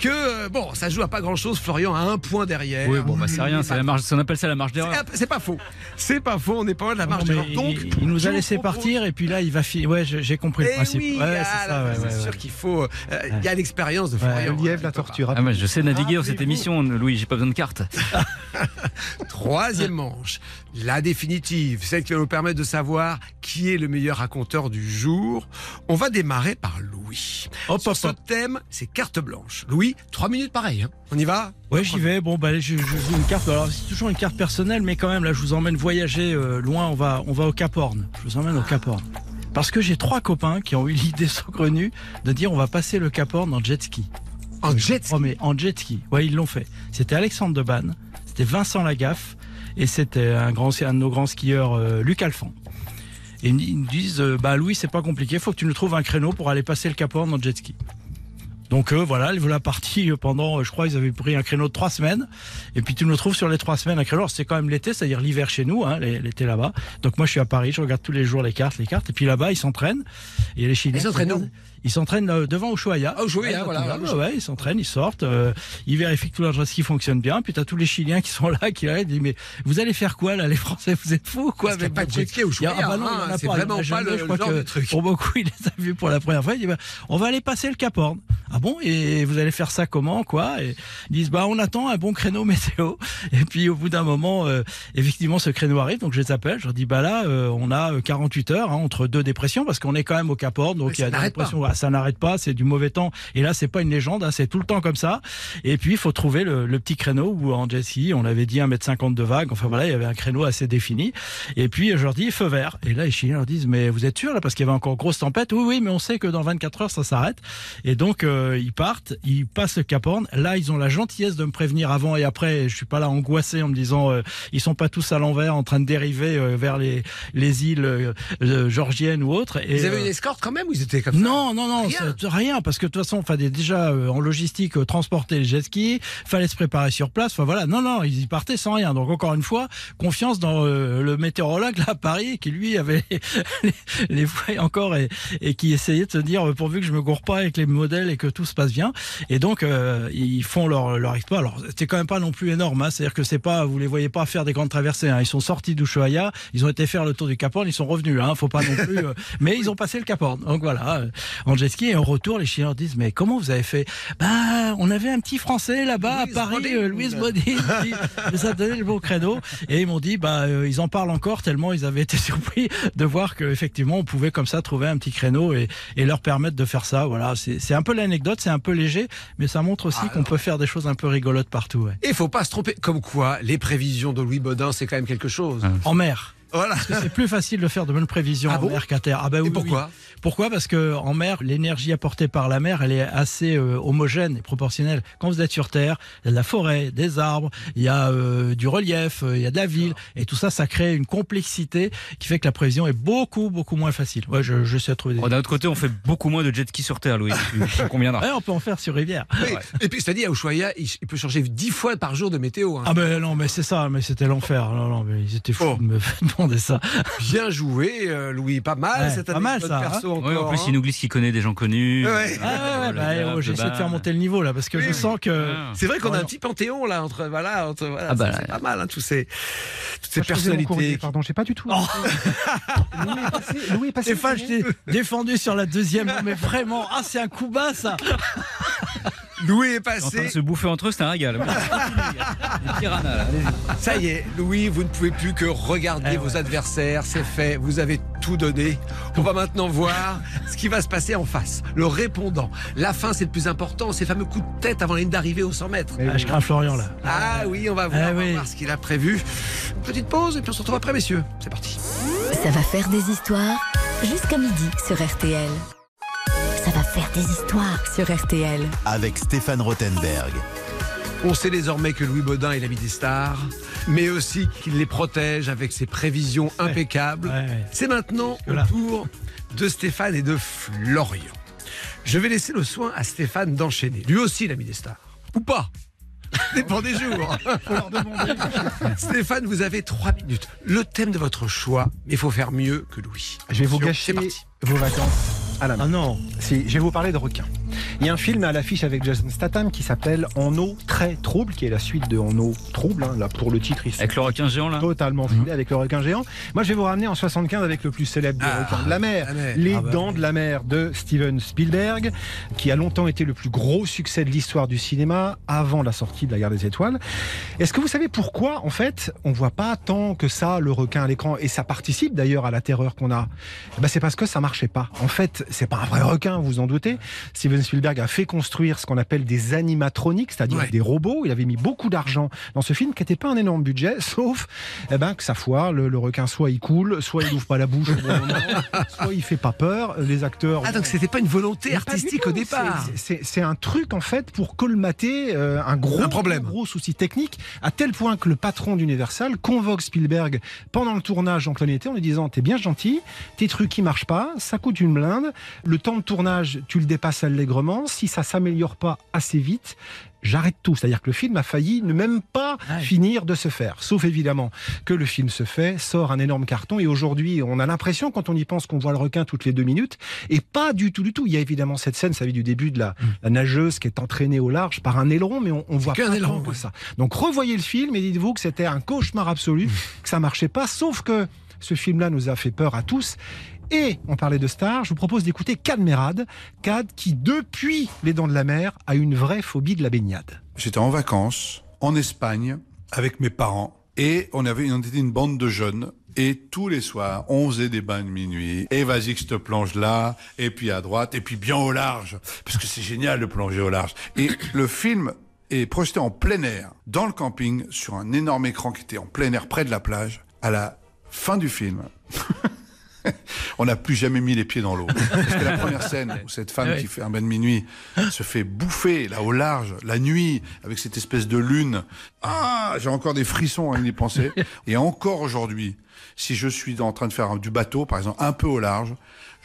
que, euh, bon, ça joue à pas grand chose. Florian a un point derrière. oui, bon, bah c'est rien, c'est la marge, on appelle ça la marge d'erreur. C'est- pas faux. C'est pas faux, on n'est pas loin de la marge d'erreur. Donc, il, nous a laissé propose- partir et puis là il va filer. Ouais, j'ai compris le principe. oui, ouais, ah, c'est sûr ouais. qu'il faut. euh, Il y a l'expérience de Florian. Lièvre, la torture. Ah, je sais naviguer dans cette émission, Louis, j'ai pas besoin de carte. Troisième manche, la définitive, celle qui va nous permettre de savoir qui est le meilleur raconteur du jour. On va démarrer par Louis. Hop, Sur hop, ce hop. thème, c'est carte blanche. Louis, trois minutes pareil. hein. On y va Ouais, j'y vais. Bon, bah, je, je joue une carte. Alors, c'est toujours une carte personnelle, mais quand même, là, je vous emmène voyager euh, loin. On va, on va au Cap Horn. Je vous emmène au Cap Horn. Parce que j'ai trois copains qui ont eu l'idée saugrenue de dire on va passer le Cap Horn en jet ski. En jet ski. Oh, mais en jet ski. Ouais, ils l'ont fait. C'était Alexandre Debanne, c'était Vincent Lagaffe et c'était un, grand, un de nos grands skieurs, euh, Luc Alphand. Et ils me- disent, euh, bah Louis, c'est pas compliqué, faut que tu nous trouves un créneau pour aller passer le Cap Horn en jet ski. Donc euh, voilà, ils la partie pendant, euh, je crois, ils avaient pris un créneau de trois semaines. Et puis tu nous trouves sur les trois semaines un créneau. C'est quand même l'été, c'est-à-dire l'hiver chez nous, hein, l'é- l'été là-bas. Donc moi je suis à Paris, je regarde tous les jours les cartes, les cartes. Et puis là-bas ils s'entraînent. Et les Chiliens. Ils s'entraînent Ils s'entraînent euh, devant Ushuaia. Ah, Ushuaia, Ouais, voilà, ils voilà. ouais, ouais, ils s'entraînent, ils sortent, euh, ils vérifient que tout leur jet ski fonctionne bien. Puis t'as tous les Chiliens qui sont là, qui arrivent, ils disent mais vous allez faire quoi là, les Français Vous êtes fous ou quoi Parce avec pas de jet ski au Il y a- Ushuaia, ah bah non, hein, c'est vraiment pas le je crois genre que de truc. Pour beaucoup, il les a vus pour la première fois. Il dit bah, on va aller passer le Cap Horn. Ah bon Et vous allez faire ça comment quoi? Et ils disent bah on attend un bon créneau météo. Et puis au bout d'un moment, euh, effectivement, ce créneau arrive. Donc je les appelle. Je leur dis bah là, euh, on a euh, 48 heures hein, entre deux dépressions parce qu'on est quand même au Cap Horn. Donc il y a des pas. Ça n'arrête pas. C'est du mauvais temps. Et là, c'est pas une légende. hein, c'est tout le temps comme ça. Et puis il faut trouver le, le petit créneau où en jet ski, on avait dit 1m50 de vague. Enfin voilà, il y avait un créneau assez défini. Et puis je leur dis feu vert. Et là, les Chiliens leur disent mais vous êtes sûr là? Parce qu'il y avait encore grosse tempête. Oui oui, mais on sait que dans 24 heures ça s'arrête. Et donc euh, ils partent, ils passent le Cap Horn. Là, ils ont la gentillesse de me prévenir avant et après. Je suis pas là angoissé en me disant euh, ils sont pas tous à l'envers en train de dériver euh, vers les les îles euh, euh, georgiennes ou autres. Et, Ils avaient euh, une escorte quand même ou ils étaient comme ça? Non, non, non, Rien. c'est rien, parce que de toute façon, fallait déjà euh, en logistique euh, transporter les jet skis, fallait se préparer sur place. Enfin voilà, non, non, ils y partaient sans rien. Donc encore une fois, confiance dans euh, le météorologue là à Paris qui lui avait les, les fouets encore et, et qui essayait de se dire euh, pourvu que je me gourre pas avec les modèles et que tout se passe bien. Et donc euh, ils font leur leur exploit. Alors c'était quand même pas non plus énorme, hein. c'est-à-dire que c'est pas, vous les voyez pas faire des grandes traversées. Hein. Ils sont sortis d'Ushuaia, ils ont été faire le tour du Cap Horn, ils sont revenus. Hein. Faut pas non plus, euh, mais ils ont passé le Cap Horn. Donc voilà, en jet ski et en retour, les Chiliens leur disent mais comment vous avez fait? Bah on avait un petit Français là-bas à Louise Paris, Bodin. euh, Louis Bodin, qui nous a donné le bon créneau et ils m'ont dit bah euh, ils en parlent encore tellement ils avaient été surpris de voir que effectivement on pouvait comme ça trouver un petit créneau et, et leur permettre de faire ça. Voilà, c'est un peu l'anecdote, c'est un peu léger, mais ça montre aussi Ah, qu'on peut faire des choses un peu rigolotes partout. Ouais. Et faut pas se tromper. Comme quoi, les prévisions de Louis Baudin, c'est quand même quelque chose. En mer. Voilà. Parce que c'est plus facile de faire de bonnes prévisions Ah en bon mer qu'à terre. Ah bah oui, Et pourquoi oui. Pourquoi? Parce que en mer, l'énergie apportée par la mer, elle est assez euh, homogène et proportionnelle. Quand vous êtes sur terre, il y a de la forêt, des arbres, il y a euh, du relief, euh, il y a de la ville, et tout ça, ça crée une complexité qui fait que la prévision est beaucoup, beaucoup moins facile. Ouais, je, je sais trouver des. Bon, D'un autre côté, on fait beaucoup moins de jet ski sur Terre, Louis. Conviendras. Ouais, on peut en faire sur rivière. Oui. Et puis, c'est-à-dire, à Ushuaia, il, il peut changer dix fois par jour de météo. hein. Ah ben non, mais c'est ça, mais c'était l'enfer. Non, non, mais ils étaient fous Oh. de me demander ça. Bien joué, euh, Louis. Pas mal Ouais, cette pas mal, ça, hein. perso encore. Ouais, en plus, hein. il nous glisse qu'il connaît des gens connus. Ouais. Ah ouais, ouais, Voilà, bah, le j'essaie de faire monter le niveau là, parce que Oui, je oui. sens que. Ah. C'est vrai qu'on a un petit panthéon là entre voilà entre voilà Ah bah, c'est- pas mal hein, tous ces toutes ces mon courrier, personnalités. Pardon, j'ai pas du tout. Oh. Louis est passé. Louis est passé. Stéphane, je t'ai défendu sur la deuxième, mais vraiment, ah, c'est un coup bas ça. Louis est En train de passé. se bouffer entre eux, c'est un régal. Ça y est, Louis, vous ne pouvez plus que regarder Eh vos ouais. adversaires. C'est fait. Vous avez tout donné. On va maintenant voir ce qui va se passer en face. Le répondant. La fin, c'est le plus important. Ces fameux coups de tête avant la ligne d'arrivée au 100 mètres. Ah, je crains Florian là. Ah oui, on va voir, Eh on va oui. voir ce qu'il a prévu. Petite pause et puis on se retrouve après, messieurs. C'est parti. Ça va faire des histoires jusqu'à midi sur RTL. Faire des histoires sur RTL. avec Stéphane Rothenberg. On sait désormais que Louis Baudin est l'ami des stars, mais aussi qu'il les protège avec ses prévisions impeccables. Ouais, ouais. C'est maintenant au tour de Stéphane et de Florian. Je vais laisser le soin à Stéphane d'enchaîner. Lui aussi, mis des stars. Ou pas Dépend des jours. Stéphane, vous avez trois minutes. Le thème de votre choix, mais il faut faire mieux que Louis. Je vais vous gâcher vos vacances à la main. Ah non. Si, je vais vous parler de requins. Il y a un film à l'affiche avec Jason Statham qui s'appelle En eau très trouble, qui est la suite de En eau trouble. hein. Là, pour le titre, ils sont Avec le requin géant là totalement filés avec le requin géant. Moi, je vais vous ramener en 75 avec le plus célèbre des Ah, requins de la mer, la mer. Les Ah bah Dents de la mer de Steven Spielberg, qui a longtemps été le plus gros succès de l'histoire du cinéma avant la sortie de la Guerre des Étoiles. Est-ce que vous savez pourquoi, en fait, on voit pas tant que ça le requin à l'écran et ça participe d'ailleurs à la terreur qu'on a? Eh ben, C'est parce que ça marchait pas. En fait, c'est pas un vrai requin, vous en doutez. Steven Spielberg a fait construire ce qu'on appelle des animatroniques, c'est-à-dire Ouais. des robots. Il avait mis beaucoup d'argent dans ce film qui n'était pas un énorme budget, sauf eh ben, que ça foire. Le, le requin, soit il coule, soit il ouvre pas la bouche au bon moment, soit il fait pas peur. Les acteurs. Ah, donc c'était pas une volonté artistique tout. au départ. C'est- un truc en fait pour colmater euh, un gros, Un problème. gros, souci technique, à tel point que le patron d'Universal convoque Spielberg pendant le tournage en plein été en lui disant T'es bien gentil, tes trucs qui marchent pas, ça coûte une blinde, le temps de tournage tu le dépasses allègrement, si ça s'améliore pas assez vite, j'arrête tout. C'est-à-dire que le film a failli ne même pas Ouais. finir de se faire. Sauf évidemment que le film se fait, sort un énorme carton et aujourd'hui on a l'impression quand on y pense qu'on voit le requin toutes les deux minutes et pas du tout du tout. Il y a évidemment cette scène, ça vient du début de la, la nageuse qui est entraînée au large par un aileron mais on, on voit qu'un pas aileron, que ça. Donc revoyez le film et dites-vous que c'était un cauchemar absolu, que ça marchait pas sauf que ce film-là nous a fait peur à tous. Et on parlait de stars, je vous propose d'écouter Cad Merad, Cad qui depuis Les Dents de la Mer a une vraie phobie de la baignade. J'étais en vacances en Espagne avec mes parents et on avait on était une bande de jeunes et tous les soirs on faisait des bains de minuit et vas-y que je te plonge là et puis à droite et puis bien au large parce que c'est génial de plonger au large. Et le film est projeté en plein air dans le camping sur un énorme écran qui était en plein air près de la plage à la fin du film on n'a plus jamais mis les pieds dans l'eau. Parce que la première scène où cette femme qui fait un bain de minuit se fait bouffer là au large, la nuit, avec cette espèce de lune. Ah, j'ai encore des frissons à y penser. Et encore aujourd'hui, si je suis en train de faire du bateau, par exemple, un peu au large,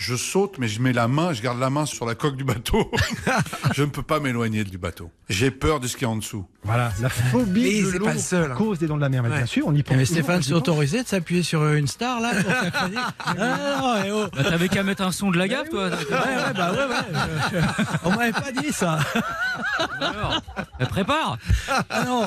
je saute, mais je mets la main, je garde la main sur la coque du bateau. je ne peux pas m'éloigner du bateau. J'ai peur de ce qu'il y a en dessous. Voilà, la phobie Mais de c'est l'eau pas seul, hein. cause des Dents de la Mer. Mais Ouais. bien sûr, on y pense. Mais Stéphane, pense. autorisé de s'appuyer sur une star là pour faire crédit Ah non, eh oh. Bah, T'avais qu'à mettre un son de la gaffe, toi. Ouais, ouais, bah ouais, ouais. On m'avait pas dit ça. Alors, bah, prépare. Ah non.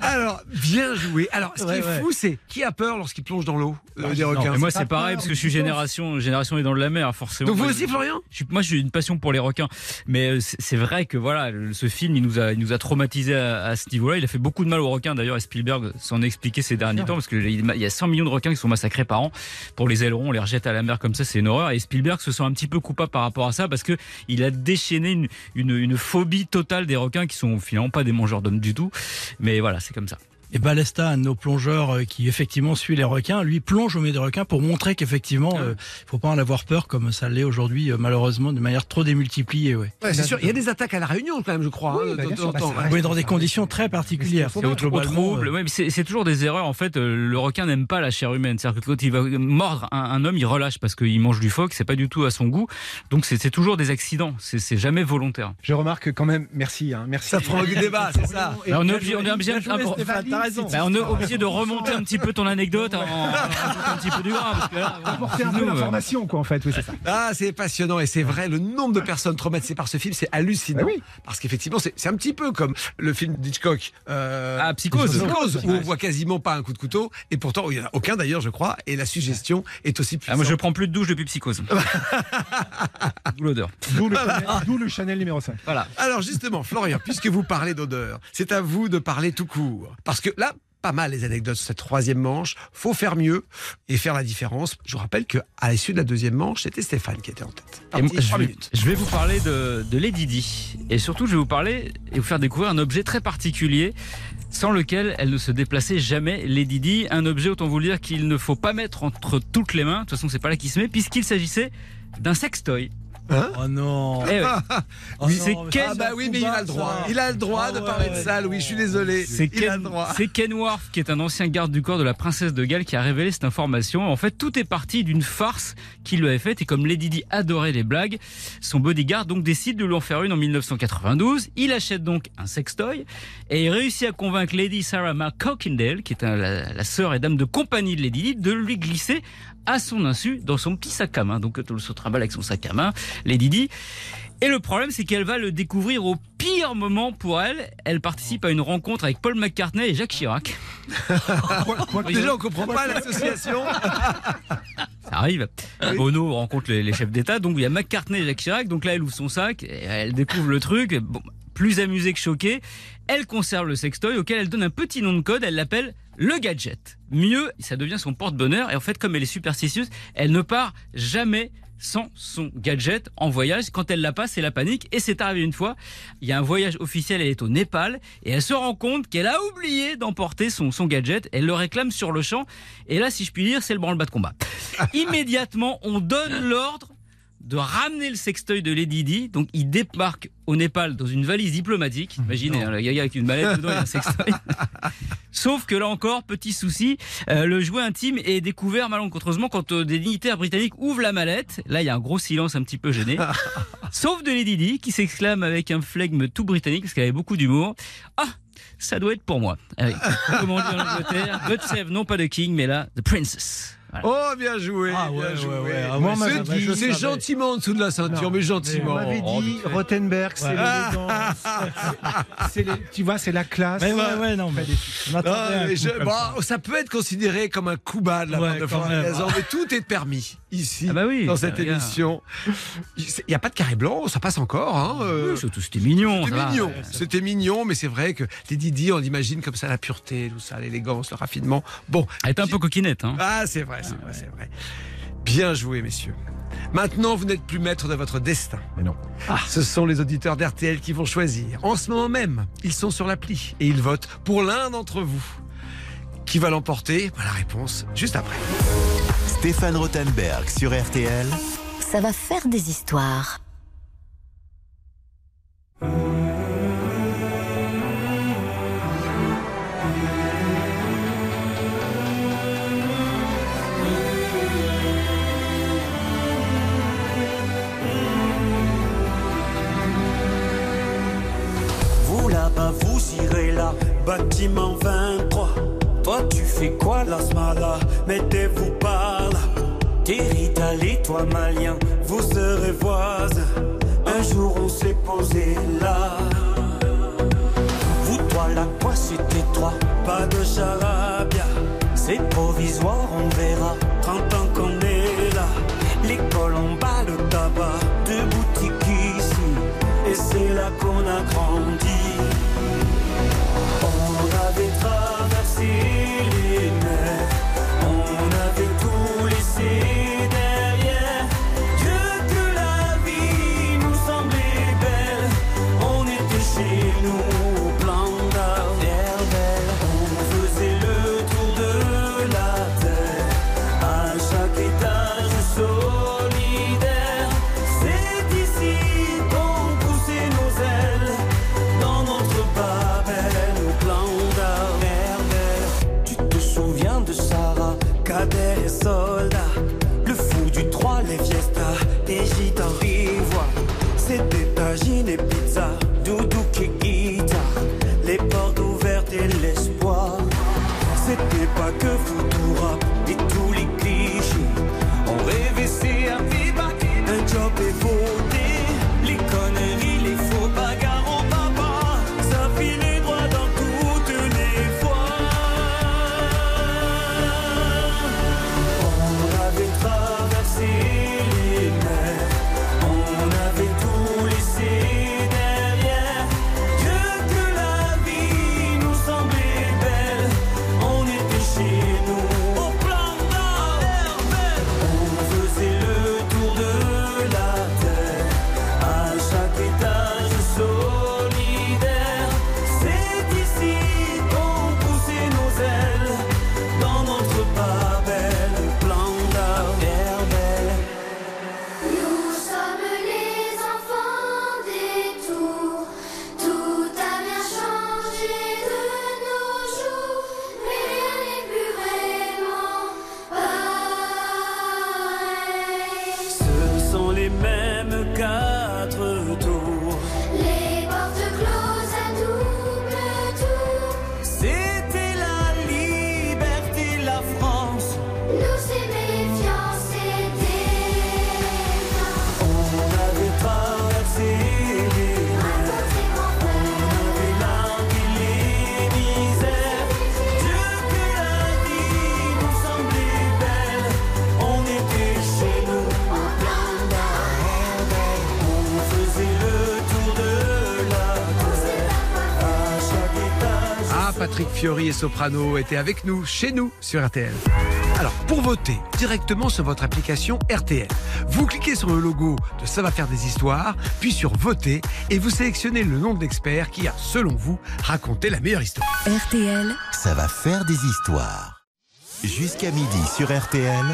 Alors, bien joué. Alors, ce qui Ouais, est ouais. fou, c'est qui a peur lorsqu'il plonge dans l'eau euh, des non, requins moi, c'est pareil parce que je suis penses génération, génération est dans de la mer, forcément. Donc vous Moi, aussi, Florian je moi, j'ai une passion pour les requins, mais euh, c'est vrai que voilà, ce film, il nous a, il nous a traumatisé à, à ce niveau-là. Il a fait beaucoup de mal aux requins. D'ailleurs, et Spielberg s'en est expliqué ces derniers temps parce que il il y a 100 millions de requins qui sont massacrés par an pour les ailerons. On les rejette à la mer comme ça, c'est une horreur. Et Spielberg se sent un petit peu coupable par rapport à ça parce que il a déchaîné une, une, une phobie totale des requins qui sont finalement pas des mangeurs d'hommes du tout. Mais voilà, c'est comme ça. Et Balesta, un de nos plongeurs euh, qui effectivement suit les requins, lui plonge au milieu des requins pour montrer qu'effectivement, Ah. euh, il faut pas en avoir peur comme ça l'est aujourd'hui, euh, malheureusement, de manière trop démultipliée. Ouais. Ouais, c'est sûr. Il y a des attaques à la Réunion quand même, je crois. Oui, hein, bah, de sûr, en bah, temps. Ouais. Dans des conditions très particulières. C'est euh, c'est toujours des erreurs. En fait, euh, le requin n'aime pas la chair humaine. C'est-à-dire que quand il va mordre un, un homme, il relâche parce qu'il mange du phoque. C'est pas du tout à son goût. Donc c'est toujours des accidents. C'est jamais volontaire. Je remarque quand même, merci, hein, merci. Ça provoque du débat, c'est ça. Bah, on est bien obligé- raison. Bah, on est obligé de remonter un petit peu ton anecdote en, en rajoutant un petit peu du gras. Parce que là, Apporter un peu euh, d'information, quoi, en fait. Oui, c'est ça. Ah, c'est passionnant et c'est vrai, le nombre de personnes traumatisées par ce film, c'est hallucinant. Bah oui. Parce qu'effectivement, c'est c'est un petit peu comme le film d'Hitchcock. Euh, Ah, Psychose. Psychose, où on voit quasiment pas un coup de couteau, et pourtant, il n'y en a aucun d'ailleurs, je crois, et la suggestion est aussi Ah, puissante. moi, je prends plus de douche depuis psychose. D'où l'odeur. D'où le, Chanel- d'où le Chanel numéro 5. Voilà. Alors justement, Florian, puisque vous parlez d'odeur, c'est à vous de parler tout court. Parce que là, pas mal les anecdotes sur cette troisième manche. Faut faire mieux et faire la différence. Je vous rappelle que à l'issue de la deuxième manche, c'était Stéphane qui était en tête. Et moi, je, vais, je vais vous parler de, de Lady Di. Et surtout, je vais vous parler et vous faire découvrir un objet très particulier sans lequel elle ne se déplaçait jamais, Lady Di. Un objet, autant vous le dire, qu'il ne faut pas mettre entre toutes les mains. De toute façon, c'est pas là qu'il se met, puisqu'il s'agissait d'un sextoy. Oh non. Eh ouais. Oh Oui, c'est Ken- Ah bah oui, mais il a le droit. ça. Il a le droit Ah de ouais, parler de ça, Louis. Je suis désolé. C'est Ken, c'est Ken qui est un ancien garde du corps de la princesse de Galles, qui a révélé cette information. En fait, tout est parti d'une farce qu'il lui avait faite. Et comme Lady Di adorait les blagues, son bodyguard donc décide de lui en faire une en 1992. Il achète donc un sextoy et il réussit à convaincre Lady Sarah McCockindale, qui est un- la, la sœur et dame de compagnie de Lady Di, de lui glisser à son insu dans son petit sac à main. Donc, elle se trimballe avec son sac à main, Lady Di. Et le problème, c'est qu'elle va le découvrir au pire moment pour elle. Elle participe à une rencontre avec Paul McCartney et Jacques Chirac. Déjà, on comprend pas l'association. Ça arrive. Bono rencontre les, les chefs d'État. Donc il y a McCartney et Jacques Chirac. Donc là, elle ouvre son sac, et elle découvre le truc. Bon, plus amusée que choquée, elle conserve le sextoy auquel elle donne un petit nom de code. Elle l'appelle le gadget. Mieux, ça devient son porte-bonheur. Et en fait, comme elle est superstitieuse, elle ne part jamais sans son gadget en voyage. Quand elle l'a pas, c'est la panique. Et c'est arrivé une fois. Il y a un voyage officiel, elle est au Népal et elle se rend compte qu'elle a oublié d'emporter son, son gadget. Elle le réclame sur le champ. Et là, si je puis dire, c'est le branle-bas de combat. Immédiatement, on donne l'ordre de ramener le sextoy de Lady Di. Donc, il débarque au Népal dans une valise diplomatique. Imaginez, hein, le gaga avec une mallette dedans, il y a un sextoy. Sauf que là encore, petit souci, euh, le jouet intime est découvert malencontreusement quand euh, des dignitaires britanniques ouvrent la mallette. Là, il y a un gros silence un petit peu gêné. Sauf de Lady Di qui s'exclame avec un flegme tout britannique parce qu'elle avait beaucoup d'humour. Ah ça doit être pour moi. Ah oui. Comme on dit en Angleterre, God save non pas the king, mais là, the princess. Voilà. Oh, bien joué, Ah ouais, bien ouais, joué. ouais. Ah, Moi, moi, c'est bah, gentiment en dessous de la ceinture, Non, mais On gentiment. m'avait Oh, dit. Rothenberg, c'est Ouais. l'élégance. c'est les- tu vois, c'est la classe. Mais ouais, ouais, non, mais m'attendais Ah, mais je- bon, ça. ça peut être considéré comme un coup bas de la Ouais, part de mais tout est permis ici, Ah bah oui, dans cette émission. Il n'y a pas de carré blanc, ça passe encore. Hein, euh, Oui, surtout, c'était mignon. C'était mignon, c'était mignon, mais c'est vrai que les Didi, on imagine comme ça la pureté, tout ça, l'élégance, le raffinement. Bon, Elle était un peu coquinette. Hein. ah c'est vrai, c'est vrai, c'est vrai. Bien joué, messieurs. Maintenant, vous n'êtes plus maître de votre destin. Mais non. Ce sont les auditeurs d'RTL qui vont choisir. En ce moment même, ils sont sur l'appli et ils votent pour l'un d'entre vous. Qui va l'emporter? Voilà La réponse juste après. Stéphane Rothenberg sur RTL. Ça va faire des histoires. Bâtiment 23. Toi, tu fais quoi ce là Mettez-vous par là. T'es Rital toi, malien, vous serez voisins. Un jour, on s'est posé là. Vous, toi, là, quoi, c'est étroit. Pas de charabia, c'est provisoire, on verra. 30 ans qu'on est là. L'école en bas, le tabac, deux boutiques ici. Et c'est là qu'on a grandi. see. Patrick Fiori et Soprano étaient avec nous, chez nous, sur RTL. Alors, pour voter directement sur votre application RTL, vous cliquez sur le logo de Ça va faire des histoires, puis sur Voter, et vous sélectionnez le nom de l'expert qui a, selon vous, raconté la meilleure histoire. RTL, Ça va faire des histoires. Jusqu'à midi sur RTL.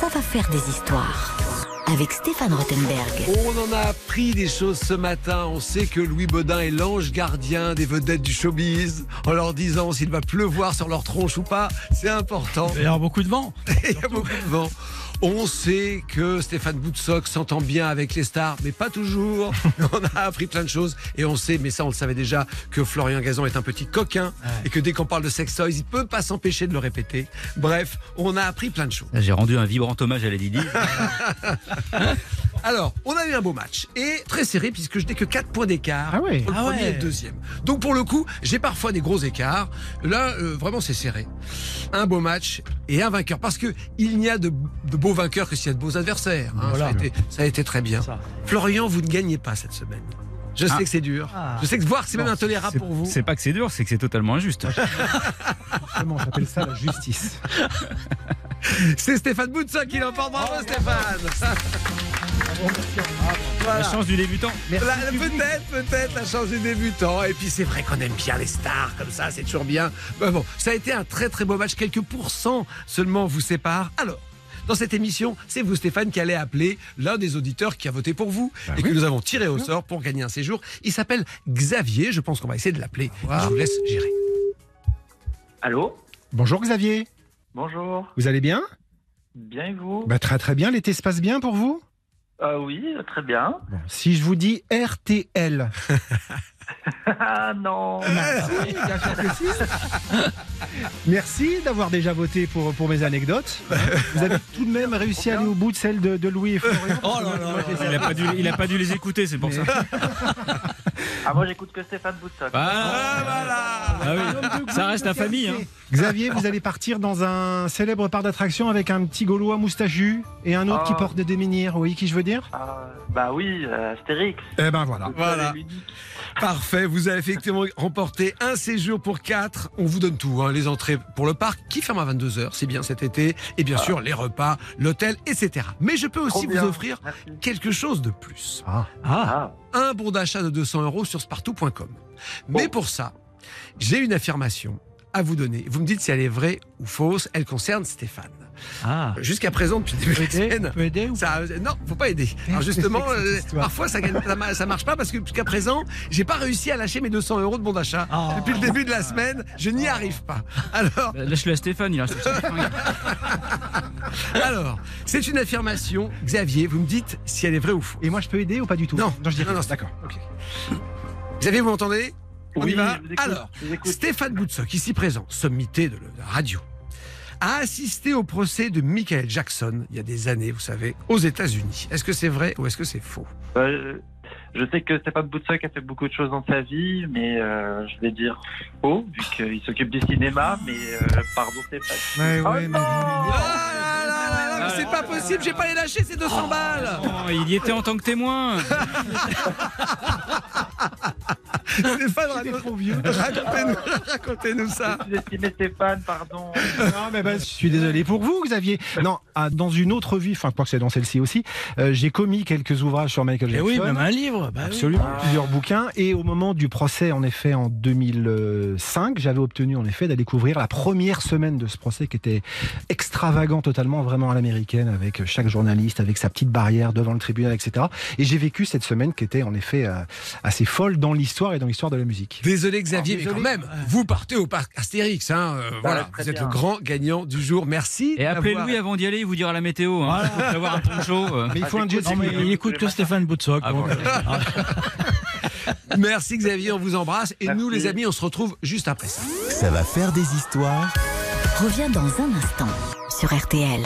ça va faire des histoires. Avec Stéphane Rothenberg. On en a appris des choses ce matin. On sait que Louis Baudin est l'ange gardien des vedettes du showbiz, en leur disant s'il va pleuvoir sur leur tronche ou pas. C'est important. Il y a beaucoup de vent. Il y a beaucoup de vent. On sait que Stéphane Boutsock s'entend bien avec les stars, mais pas toujours. On a appris plein de choses et on sait, mais ça on le savait déjà, que Florian Gazan est un petit coquin et que dès qu'on parle de sex toys, il peut pas s'empêcher de le répéter. Bref, on a appris plein de choses. J'ai rendu un vibrant hommage à Lady Di. Alors, on a eu un beau match et très serré puisque je n'ai que 4 points d'écart Ah ouais. le Ah premier ouais. et le deuxième. Donc pour le coup, j'ai parfois des gros écarts. Là, euh, vraiment, c'est serré. Un beau match et un vainqueur parce que il n'y a de, de beaux vainqueurs que s'il y a de beaux adversaires. hein. Voilà. Ça, a été, ça a été très bien. Ça. Florian, vous ne gagnez pas cette semaine. Je sais Ah. que c'est dur. Ah. Je sais que voir que c'est même intolérable pour vous. C'est pas que c'est dur, c'est que c'est totalement injuste. Comment on appelle ça la justice C'est Stéphane Boutsa qui l'emporte. Bravo Stéphane. La chance du débutant. Peut-être, peut-être la chance du débutant. Et puis c'est vrai qu'on aime bien les stars comme ça, c'est toujours bien. Ben bon, ça a été un très très beau match. Quelques pourcents seulement vous séparent. Alors. Dans cette émission, c'est vous, Stéphane, qui allez appeler l'un des auditeurs qui a voté pour vous et que nous avons tiré au sort pour gagner un séjour. Il s'appelle Xavier. Je pense qu'on va essayer de l'appeler. Je vous laisse gérer. Allô Bonjour Xavier, Bonjour. vous allez bien? Bien et vous? Bah, Très très bien, l'été se passe bien pour vous? Ah Oui, très bien. Bon, Si je vous dis RTL, ah non merci d'avoir déjà voté pour, pour mes anecdotes. Vous avez tout de même réussi à aller au bout de celle de, de Louis et Florian. Oh là là Il a pas dû, il a pas dû les écouter, c'est pour ça. Ah moi j'écoute que Stéphane Boutsock. Ah, ah oui. Ça reste la famille. Hein. Xavier, vous allez partir dans un célèbre parc d'attraction avec un petit Gaulois moustachu et un autre Ah. qui porte des menhirs. Oui, qui je veux dire? Ah, bah oui, euh, Astérix. Eh ben voilà. Voilà. Parfait, vous avez effectivement remporté un séjour pour quatre. On vous donne tout, hein, les entrées pour le parc qui ferme à 22h, c'est bien cet été, et bien sûr les repas, l'hôtel, etc. Mais je peux aussi vous offrir Merci. quelque chose de plus. Ah. Ah, Un bon d'achat de 200 euros sur spartou.com. Mais Oh. pour ça, j'ai une affirmation à vous donner. Vous me dites si elle est vraie ou fausse. Elle concerne Stéphane. Ah. Jusqu'à présent, depuis le début de la aider, semaine, peut aider ou ça, non, faut pas aider. Alors justement, euh, parfois ça, ça, ma- ça marche pas parce que jusqu'à présent, j'ai pas réussi à lâcher mes 200 euros de bon d'achat. Oh. Depuis le début de la semaine, je n'y arrive pas. Alors, Bah, Lâche-le à Stéphane, il a alors, c'est une affirmation, Xavier. Vous me dites si elle est vraie ou fausse. Et moi, je peux aider ou pas du tout Non, je dis non, non, d'accord. ok. Xavier, vous m'entendez? On Oui, y va écoute, Alors. Stéphane Boutsock, ici présent, sommité de la radio, a assisté au procès de Michael Jackson il y a des années, vous savez, aux États-Unis. Est-ce que c'est vrai ou est-ce que c'est faux? Euh, je sais que Stéphane Boutsock a fait beaucoup de choses dans sa vie, mais euh, je vais dire faux, vu qu'il s'occupe du cinéma, mais euh, pardon Stéphane. Ouais, Oh ouais, mais- non Ah là là là, mais c'est pas possible, j'ai pas les lâcher ces 200 balles Oh, il y était en tant que témoin. Stéphane, raconte- racontez-nous racontez-nous ça estimé Stéphane, pardon. Non, mais ben, je suis désolé pour vous, Xavier. Non, ah, dans une autre vie, enfin, quoi que c'est dans celle-ci aussi, euh, j'ai commis quelques ouvrages sur Michael Eh Jackson. oui, même un livre absolument, plusieurs bouquins. Et au moment du procès, en effet, en 2005, j'avais obtenu en effet d'aller couvrir la première semaine de ce procès qui était extravagant totalement, vraiment à l'américaine, avec chaque journaliste, avec sa petite barrière devant le tribunal, etc. Et j'ai vécu cette semaine qui était en effet euh, assez folle dans l'histoire et dans l'histoire de la musique. Désolé Xavier, mais quand même, vous partez au parc Astérix, hein, euh, voilà, vous êtes le grand gagnant du jour. Merci. Et Appelez-lui avant d'y aller, il vous dira la météo, hein, avoir un poncho. Euh. Mais il faut ah, un jet Il écoute que Stéphane Boutsock. Ah, Merci Xavier, on vous embrasse. Et nous, les amis, on se retrouve juste après ça. Ça va faire des histoires. Reviens dans un instant sur RTL.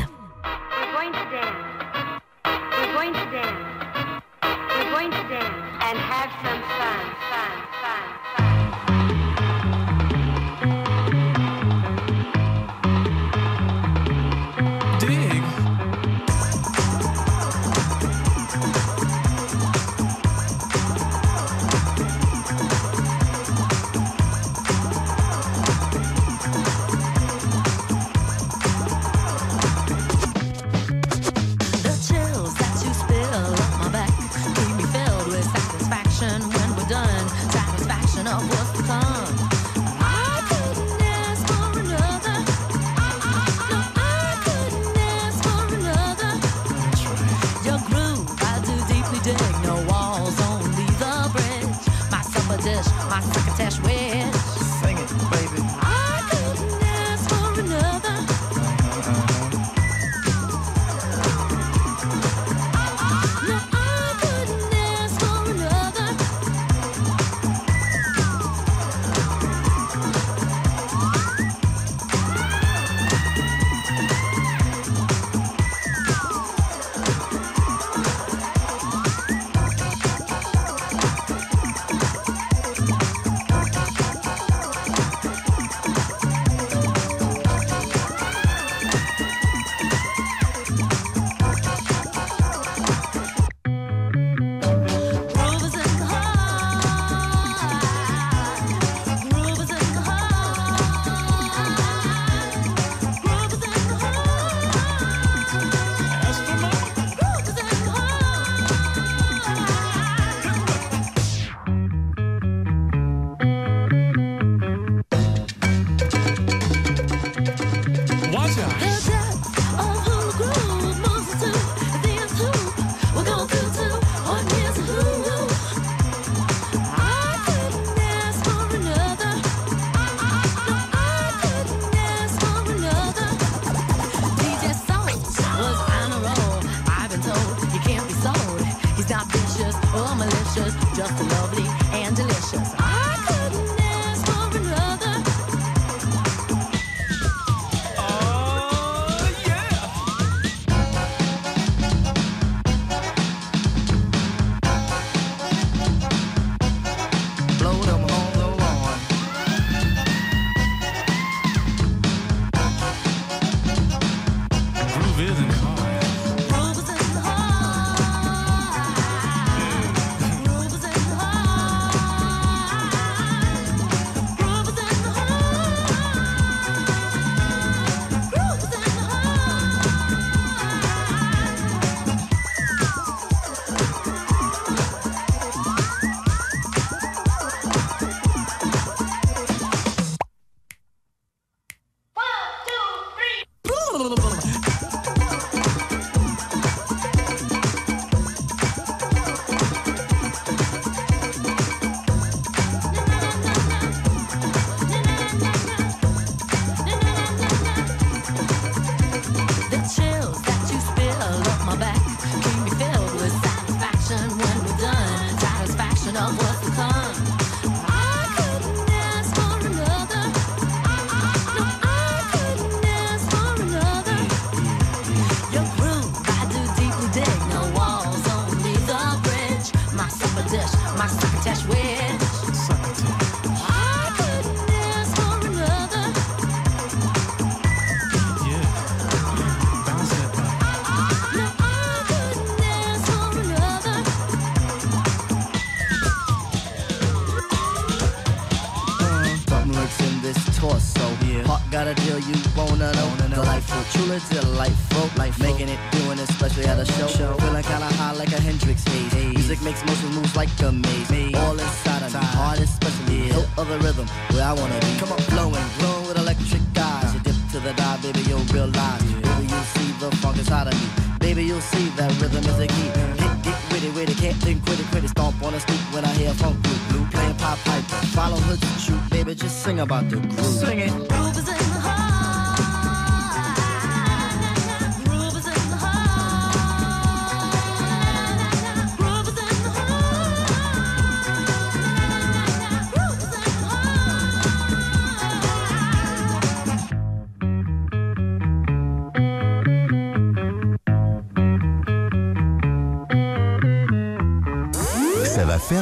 like a maze. All inside of me, heart especially. Yeah. of a rhythm where I wanna be. Come on, blowing, glowing with electric eyes. You dip to the dive, baby, you'll realize. Yeah. Baby, you'll see the funk inside of me. Baby, you'll see that rhythm is a key. Hit, get witty, witty, can't think, quit it, quit it. Stomp on a stoop when I hear funk blue, blue. Playing pop pipe, follow hood, shoot, baby, just sing about the groove. Sing it. Groove is in the heart.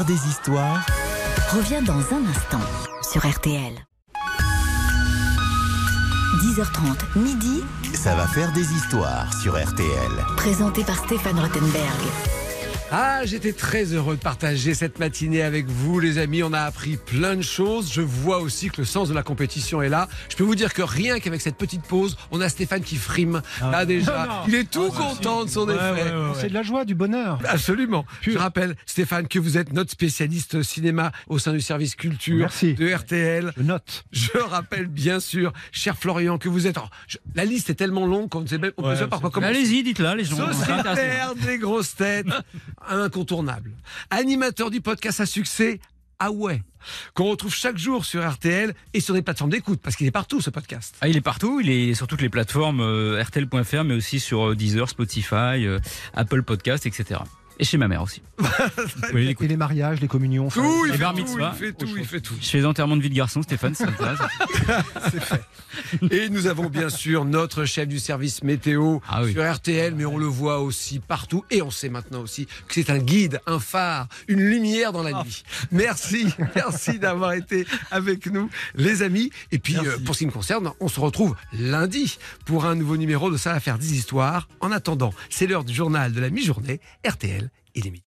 Des histoires. Revient dans un instant sur RTL. 10h30, midi, Ça va faire des histoires sur RTL. présenté par Stéphane Rottenberg. Ah, j'étais très heureux de partager cette matinée avec vous, les amis. On a appris plein de choses. Je vois aussi que le sens de la compétition est là. Je peux vous dire que rien qu'avec cette petite pause, on a Stéphane qui frime. Là déjà, Non, non. il est tout content de son effet. C'est de la joie, du bonheur. Absolument. Je rappelle, Stéphane, que vous êtes notre spécialiste cinéma au sein du service culture Merci. de RTL. Je note. Je rappelle bien sûr, cher Florian, que vous êtes. oh, je- La liste est tellement longue qu'on ne sait même on pas par quoi commencer. Allez-y, dites-la, les gens. Sociétaire des grosses têtes, incontournable. Animateur du podcast à succès, ah ouais, qu'on retrouve chaque jour sur RTL et sur des plateformes d'écoute, parce qu'il est partout ce podcast. Ah, il est partout, il est sur toutes les plateformes euh, RTL.fr, mais aussi sur euh, Deezer, Spotify, euh, Apple Podcast, etc. Et chez ma mère aussi. Et les mariages, les communions. enfin, Tout, il Les fait bar tout, il fait tout, il fait tout. Je fais les enterrements de vie de garçon, Stéphane, ça t'intéresse Et nous avons bien sûr notre chef du service météo Ah oui. sur RTL, mais on le voit aussi partout. Et on sait maintenant aussi que c'est un guide, un phare, une lumière dans la nuit. Merci, merci d'avoir été avec nous, les amis. Et puis, euh, pour ce qui me concerne, on se retrouve lundi pour un nouveau numéro de Ça va faire 10 histoires. En attendant, c'est l'heure du journal de la mi-journée. RTL, il est midi.